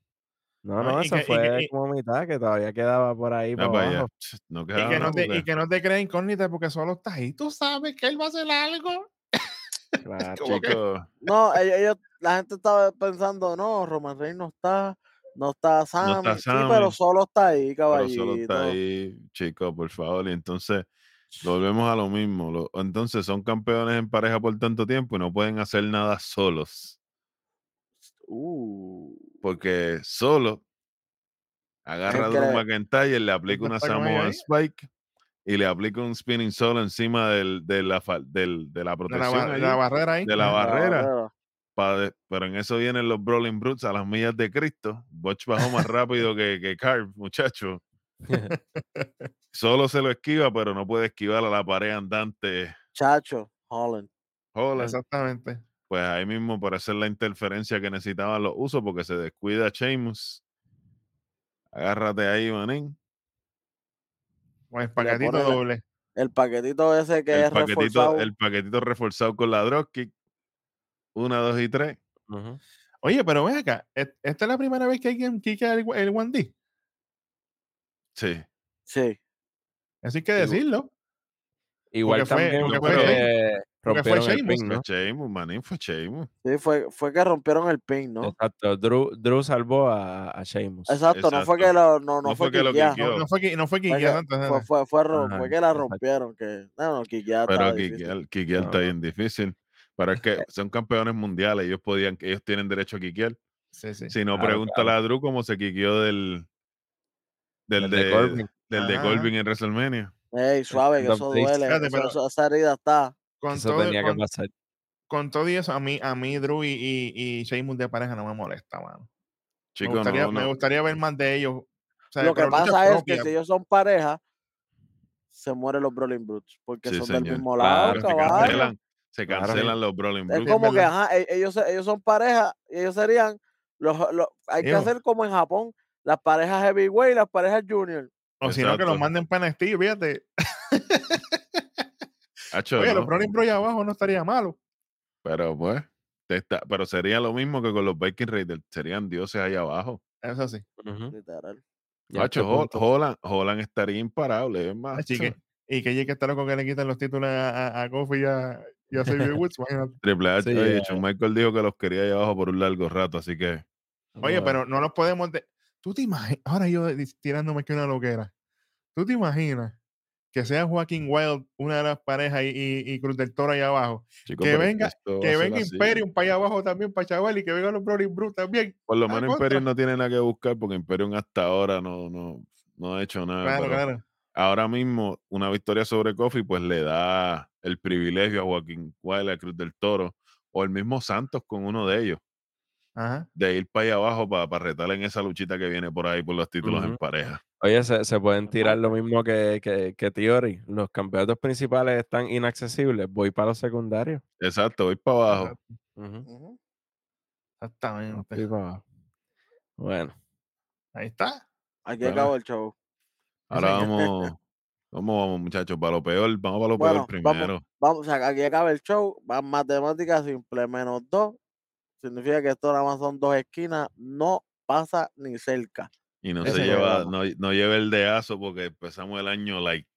No, No, y eso que- y que- fue y- como mitad, que todavía quedaba por ahí para abajo. No Y que, no te, y porque- que no te creas incógnita porque solo estás ahí. Tú sabes que él va a hacer algo. Claro. [LAUGHS] Chicos, No, ellos, ellos- la gente estaba pensando, no, Roman Reigns no está, no está Sammy. Sí, pero solo está ahí, pero caballito. solo está ahí, chicos, por favor. Y entonces volvemos a lo mismo. entonces son campeones en pareja por tanto tiempo y no pueden hacer nada solos. Uh, Porque solo agarra a Drew le- McIntyre, le aplica una ahí? Spike y le aplica un spinning solo encima del, de, la, del- de la De la, protección de la barrera ahí. de la barrera. barrera. de- pero en eso vienen los Brawling Brutes a las millas de Cristo. Butch bajó más rápido que, que Carl, muchacho. [LAUGHS] Solo se lo esquiva, pero no puede esquivar a la pared andante Chacho, Holland. Hola. Exactamente. Pues ahí mismo por hacer la interferencia que necesitaban los usos porque se descuida Sheamus. Agárrate ahí, manín. Con el paquetito doble. El paquetito ese que El es paquetito, reforzado. el paquetito reforzado con la dropkick. Una, dos y tres. Oye, pero ven acá. ¿et- ¿Esta es la primera vez que alguien quica el, el 1D? Sí. Sí. Hay que decirlo. Igual Porque fue- también porque fue porque fue rompieron el Sheamus, pin, Fue ¿no? Sheamus, manín, fue Sheamus. Sí, fue, fue que rompieron el pin, ¿no? Exacto. Drew, Drew salvó a, a Sheamus. Exacto, no fue que Exacto. lo, no, no, No fue, fue que lo. No, no fue, qui- no fue Fue, quiqueado que, antes, fue, fue, fue Ajá, fue que la exacto. rompieron. Que, no, no, quiquear Pero quiquear, quiquear está bien difícil. Pero es que son campeones mundiales. Ellos podían, ellos tienen derecho a quiquear. Sí, sí. Si no, Claro, pregúntale a Drew cómo se quiqueó del, del, El de, de Corbin. del de Ajá, Corbin en WrestleMania. Ey, suave, que eso duele. Fíjate, eso- pero- eso- esa herida está. Con Eso todo, tenía con, que pasar. con todo y eso, a mí, a mí Drew y, y, y Sheamus de pareja no me molesta, mano. Me gustaría, no, me no. gustaría ver más de ellos. O sea, Lo que pasa es que si ellos son pareja, se mueren los Brawling Brutes. Porque Sí, son señor. del mismo lado, Claro, se caballo. cancelan, se Claro. cancelan los Brawling Es Brutes. es como que, ajá, e- ellos, ellos son pareja y ellos serían los, los- hay que hacer como en Japón, las parejas heavyweight y las parejas junior. O si no, que los manden para NXT, fíjate. [LAUGHS] Hacho, Oye, no, los Browning Bros allá abajo no estaría malo. Pero pues, te está- pero sería lo mismo que con los Viking Raiders. Serían dioses ahí abajo. Eso sí. A Hacho, este Hol-. Holland, Holland estaría imparable. Es más, Así que, y que llegue estar loco que le quitan los títulos a, a, a Kofi y a, y a Woods. [LAUGHS] Triple H, Sí, oye, eh. Michael dijo que los quería ahí abajo por un largo rato, así que Oye, pero no los podemos. de- ¿Tú te imaginas? Ahora yo tirándome que una loquera. ¿Tú te imaginas que sea Joaquín Wild una de las parejas y, y, y Cruz del Toro ahí abajo? Que venga- Que venga así. Imperium para allá abajo también, para chaval, y que vengan los Brody Brute también. Por lo Ah, menos. Imperium no tiene nada que buscar porque Imperium hasta ahora no, no, no ha hecho nada. Claro, claro. Ahora mismo, una victoria sobre Kofi, pues le da el privilegio a Joaquín Wild, a Cruz del Toro, o el mismo Santos con uno de ellos, Ajá. de ir para allá abajo para, retar en esa luchita que viene por ahí por los títulos en pareja. Oye, se, se pueden tirar lo mismo que, que, que Theory. Los campeonatos principales están inaccesibles. Voy para los secundarios. Exacto, voy para abajo. Ujú. Ujú. Exactamente. Voy para abajo. Bueno, Ahí está. Aquí Bueno. acabó el show. Ahora vamos, ¿cómo vamos, muchachos? Para lo peor, vamos para lo Bueno, peor vamos. primero. Vamos, o sea, aquí acaba el show. Va matemáticas simple menos dos. Significa que esto nada más son dos esquinas. No pasa ni cerca. Y no Ese se lleva, no, no lleva el deazo porque empezamos el año like.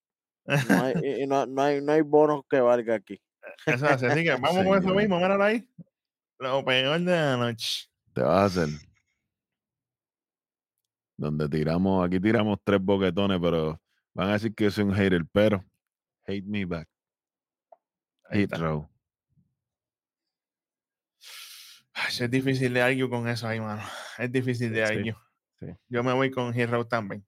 No hay, y, no, no hay, no hay bonos que valga aquí. [LAUGHS] Eso así. Que [LAUGHS] vamos con eso mismo. Míralo ahí. Lo peor de la noche. Te vas a hacer. Donde tiramos, aquí tiramos tres boquetones, pero van a decir que yo soy un hater, pero hate me back. Hate row. Ay, es difícil de algo con eso ahí, mano. Es difícil de Sí, algo. Sí. Yo me voy con Hero también.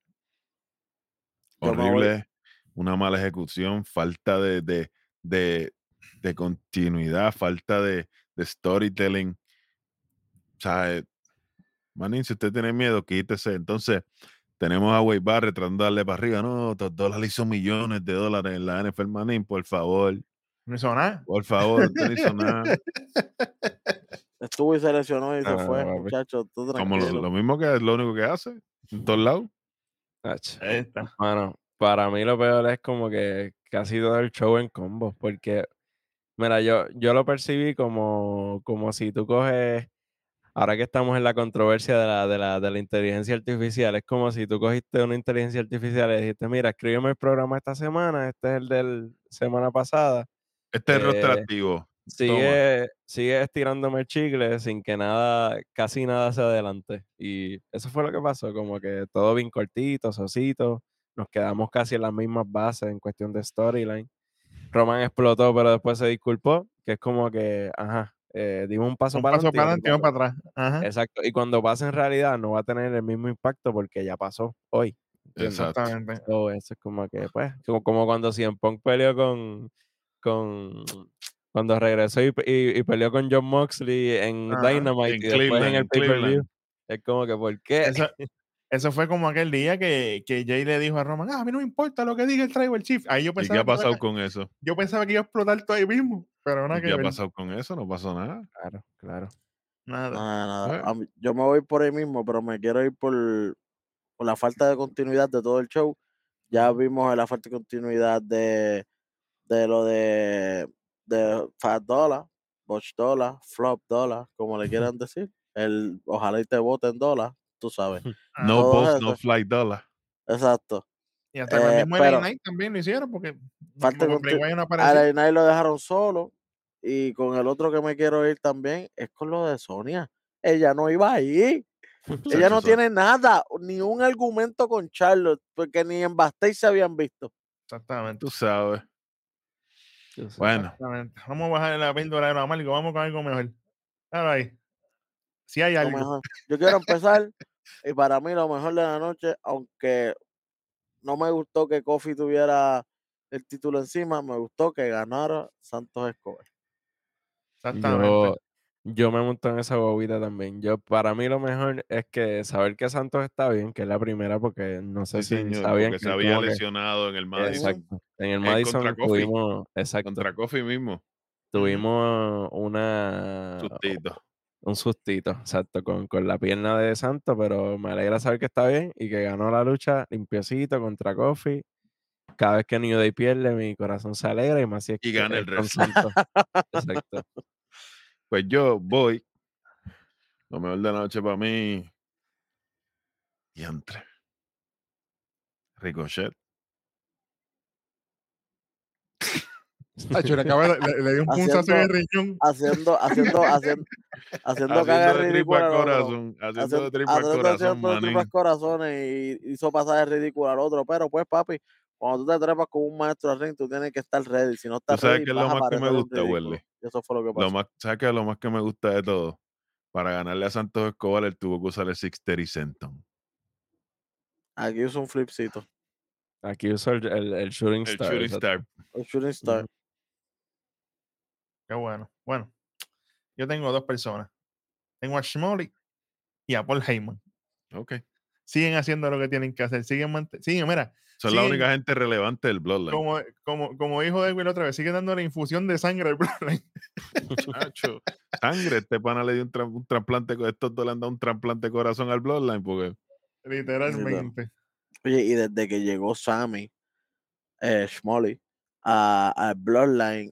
Horrible, una mala ejecución, falta de, de, de, de continuidad, falta de, storytelling. O sea, eh, manín, si usted tiene miedo, quítese. Entonces, tenemos a Wade Barrett tratando de darle para arriba. No, Todd Dollar hizo millones de dólares en la NFL, manín, por favor. No hizo nada. Por favor, no hizo nada. [LAUGHS] Estuvo y se lesionó y se Ah, fue, papi. muchachos. Tú Como lo, lo mismo que es lo único que hace en todos lados. ach. Ahí está. Mano, para mí lo peor es como que casi todo el show en combo, porque, mira, yo, yo lo percibí como, como si tú coges, ahora que estamos en la controversia de la, de, la, de la inteligencia artificial, es como si tú cogiste una inteligencia artificial y dijiste, mira, escríbeme el programa esta semana, este es el del semana pasada, Este es el roster Eh, activo. Sigue, sigue estirándome el chicle sin que nada, casi nada se adelante. Y eso fue lo que pasó, como que todo bien cortito, sosito. Nos quedamos casi en las mismas bases en cuestión de storyline. Roman explotó, pero después se disculpó, que es como que, ajá, eh, dimos un paso Un para paso adelante. y uno para atrás. Ajá. Exacto. Y cuando pase en realidad no va a tener el mismo impacto porque ya pasó hoy. Exactamente. So, eso es como que, pues, como, como cuando Punk peleó con, con, cuando regresó y, y- y peleó con John Moxley en Ajá, Dynamite en y después Cleveland, en el pay-per-view. Cleveland. Es como que, ¿por qué? Eso, [LAUGHS] Eso fue como aquel día que, que Jay le dijo a Roman, ah, a mí no me importa lo que diga el Tribal Chief. Ahí yo ¿Y qué pensaba, ha que iba- pasado con eso? yo pensaba que iba a explotar todo ahí mismo, pero ¿Y nada qué que ha pasado con eso? No pasó nada. Claro, claro. Nada. Nada, nada. A mí- yo me voy por ahí mismo, pero me quiero ir por, por la falta de continuidad de todo el show. Ya vimos la falta de continuidad de, de lo de, de Fat Dollar, Botch Dollar, Flop Dollar, como le quieran [LAUGHS] decir. El, ojalá y te voten dólar, tú sabes. [LAUGHS] No todo post, eso. no flight dollar. Exacto. Y hasta con el eh, mismo pero- Knight también lo hicieron porque Falta Wyatt no. LA Knight lo dejaron solo. Y con el otro que me quiero ir también es con lo de Sonia. Ella no iba ahí. [LAUGHS] Ella no tiene nada, ni un argumento con Charlotte, porque ni en Bastage se habían visto. Exactamente. Tú sabes. Bueno. Vamos a bajar la píldora de lo amargo, vamos con algo mejor. Ahora ahí. Si hay algo. mejor. Yo quiero empezar, y para mí lo mejor de la noche, aunque no me gustó que Kofi tuviera el título encima, me gustó que ganara Santos Escobar. Exactamente. Yo, yo me monto en esa bobita también. Yo, para mí lo mejor es que saber que Santos está bien, que es la primera, porque no sé sí, si señor, sabían que se había que- lesionado en el Madison. Exacto. En el Madison contra tuvimos, exacto, Contra mismo. tuvimos una Sustito. un sustito, exacto, con, con la pierna de Santos, pero me alegra saber que está bien y que ganó la lucha limpiecito contra Kofi. Cada vez que New Day pierde, mi corazón se alegra y más si es Y que gana el. Santos. [LAUGHS] Exacto. Pues yo voy. Lo mejor de la noche para mí. Y entre. Ricochet. Acaba de- le- le di un punzazo en el riñón. Haciendo, haciendo, [LAUGHS] haciendo, haciendo Haciendo de tripa corazón. Haciendo de Haciendo- tripa al haciendo corazón, de tripas corazones y hizo pasar de ridículo al otro. Pero pues, papi, cuando tú te trepas con un maestro al ring, tú tienes que estar ready. Si no estás sabes ready, qué es vas lo más que me gusta. Welly? Y eso fue lo que pasó. Lo más, ¿Sabes qué? es Lo más que me gusta de todo. Para ganarle a Santos Escobar, él tuvo que usar el 630 Senton. Aquí usa un flipcito. Aquí uso el, el, el Shooting El Star. Shooting exacto. Star. El shooting star. Qué bueno. Bueno, yo tengo dos personas. Tengo a Shmoley y a Paul Heyman. Ok. Siguen haciendo lo que tienen que hacer. Siguen, siguen mira, Son la única gente relevante del Bloodline. como, como, como dijo Edwin otra vez, sigue dando la infusión de sangre al Bloodline. [LAUGHS] Sangre, este pana le dio un, tra- un trasplante, estos dos le han dado un trasplante de corazón al Bloodline porque Literalmente. Oye, y desde que llegó Sammy, eh, Schmolly, a, al Bloodline,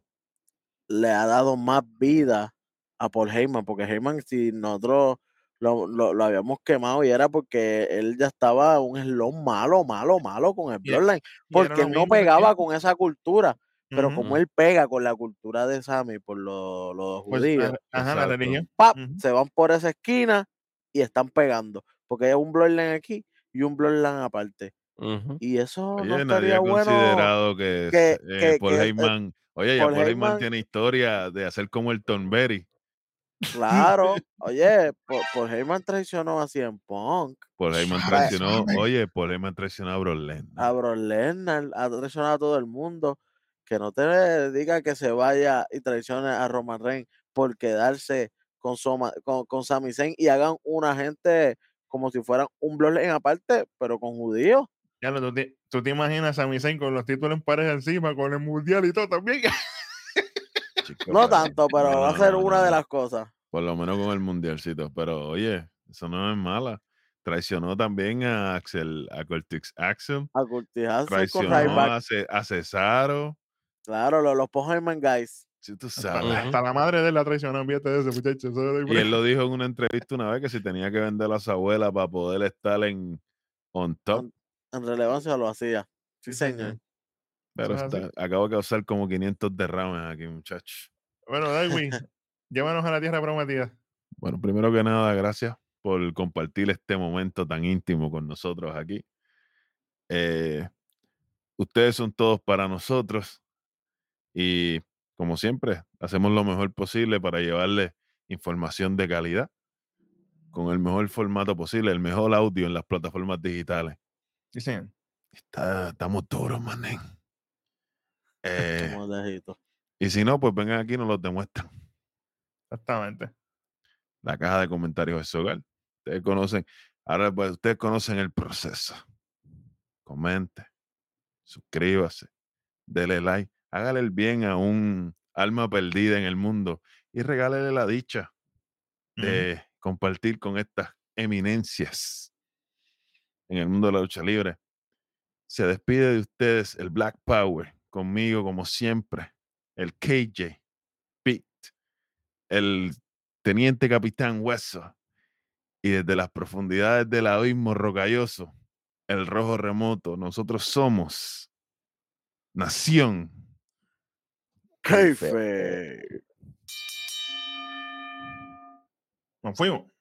le ha dado más vida a Paul Heyman, porque Heyman, si nosotros lo, lo- lo habíamos quemado y era porque él ya estaba un eslón malo, malo, malo con el e Bloodline, porque él no que pegaba con esa cultura, pero como él pega con la cultura de Sammy por los Pues, judíos, la- ajá, la Exacto. religión. ¡pap! Ujú. se van por esa esquina y están pegando, porque hay un Bloodline aquí y un Bloodline aparte. Y eso oye, no estaría bueno. considerado que, que- eh, que- Paul eh, Heyman, oye, ya Paul Heyman tiene historia de hacer como el Berry. Claro, [LAUGHS] oye, por, por Heyman traicionó a CM Punk, Paul Heyman traicionó, oye, Paul Heyman traicionó a Brock a Lesnar. Brock Lesnar, ha traicionado a todo el mundo. Que no te diga que se vaya y traicione a Roman Reigns por quedarse con, Soma- con, con Sami Zayn y hagan una gente como si fueran un Bloodline aparte, pero con judíos. Ya lo, tú, te, tú te imaginas a Sami Zayn con los títulos en pareja encima, con el mundial y todo también. [LAUGHS] chico, No tanto, pero no, va a ser no, una no, de las cosas. Por lo menos con el mundialcito. Pero oye, eso no es mala. Traicionó también a Axel, a Cortex Axel. A cultivarse con Traicionó a, Ce- a Cesaro. Claro, los, los guys. Si tú Hasta, sabes. Hasta la madre de él la traicionó, fíjate de ese muchacho. Y él lo dijo en una entrevista una vez que si tenía que vender a su abuela para poder estar en on top. En relevancia lo hacía. Sí, Sí, señor. Así. está- acabo de causar como 500 derrames aquí, muchachos. Bueno, Darwin, [LAUGHS] llévanos a la tierra prometida. Bueno, primero que nada, gracias por compartir este momento tan íntimo con nosotros aquí. Eh, ustedes son todos para nosotros y como siempre, hacemos lo mejor posible para llevarles información de calidad con el mejor formato posible, el mejor audio en las plataformas digitales. Sí, señor. Está- estamos duros, manen. [LAUGHS] Eh, y si no, pues vengan aquí y nos los demuestran. Exactamente. La caja de comentarios es su hogar. Ustedes conocen. Ahora, pues ustedes conocen el proceso. Comente, suscríbase, dele like, hágale el bien a un alma perdida en el mundo y regálele la dicha de compartir con estas eminencias en el mundo de la lucha libre. Se despide de ustedes el Black Power, conmigo como siempre, el KJ, Pete, el teniente capitán Hueso y desde las profundidades del abismo rocalloso, el rojo remoto, nosotros somos Nación. Nos fuimos.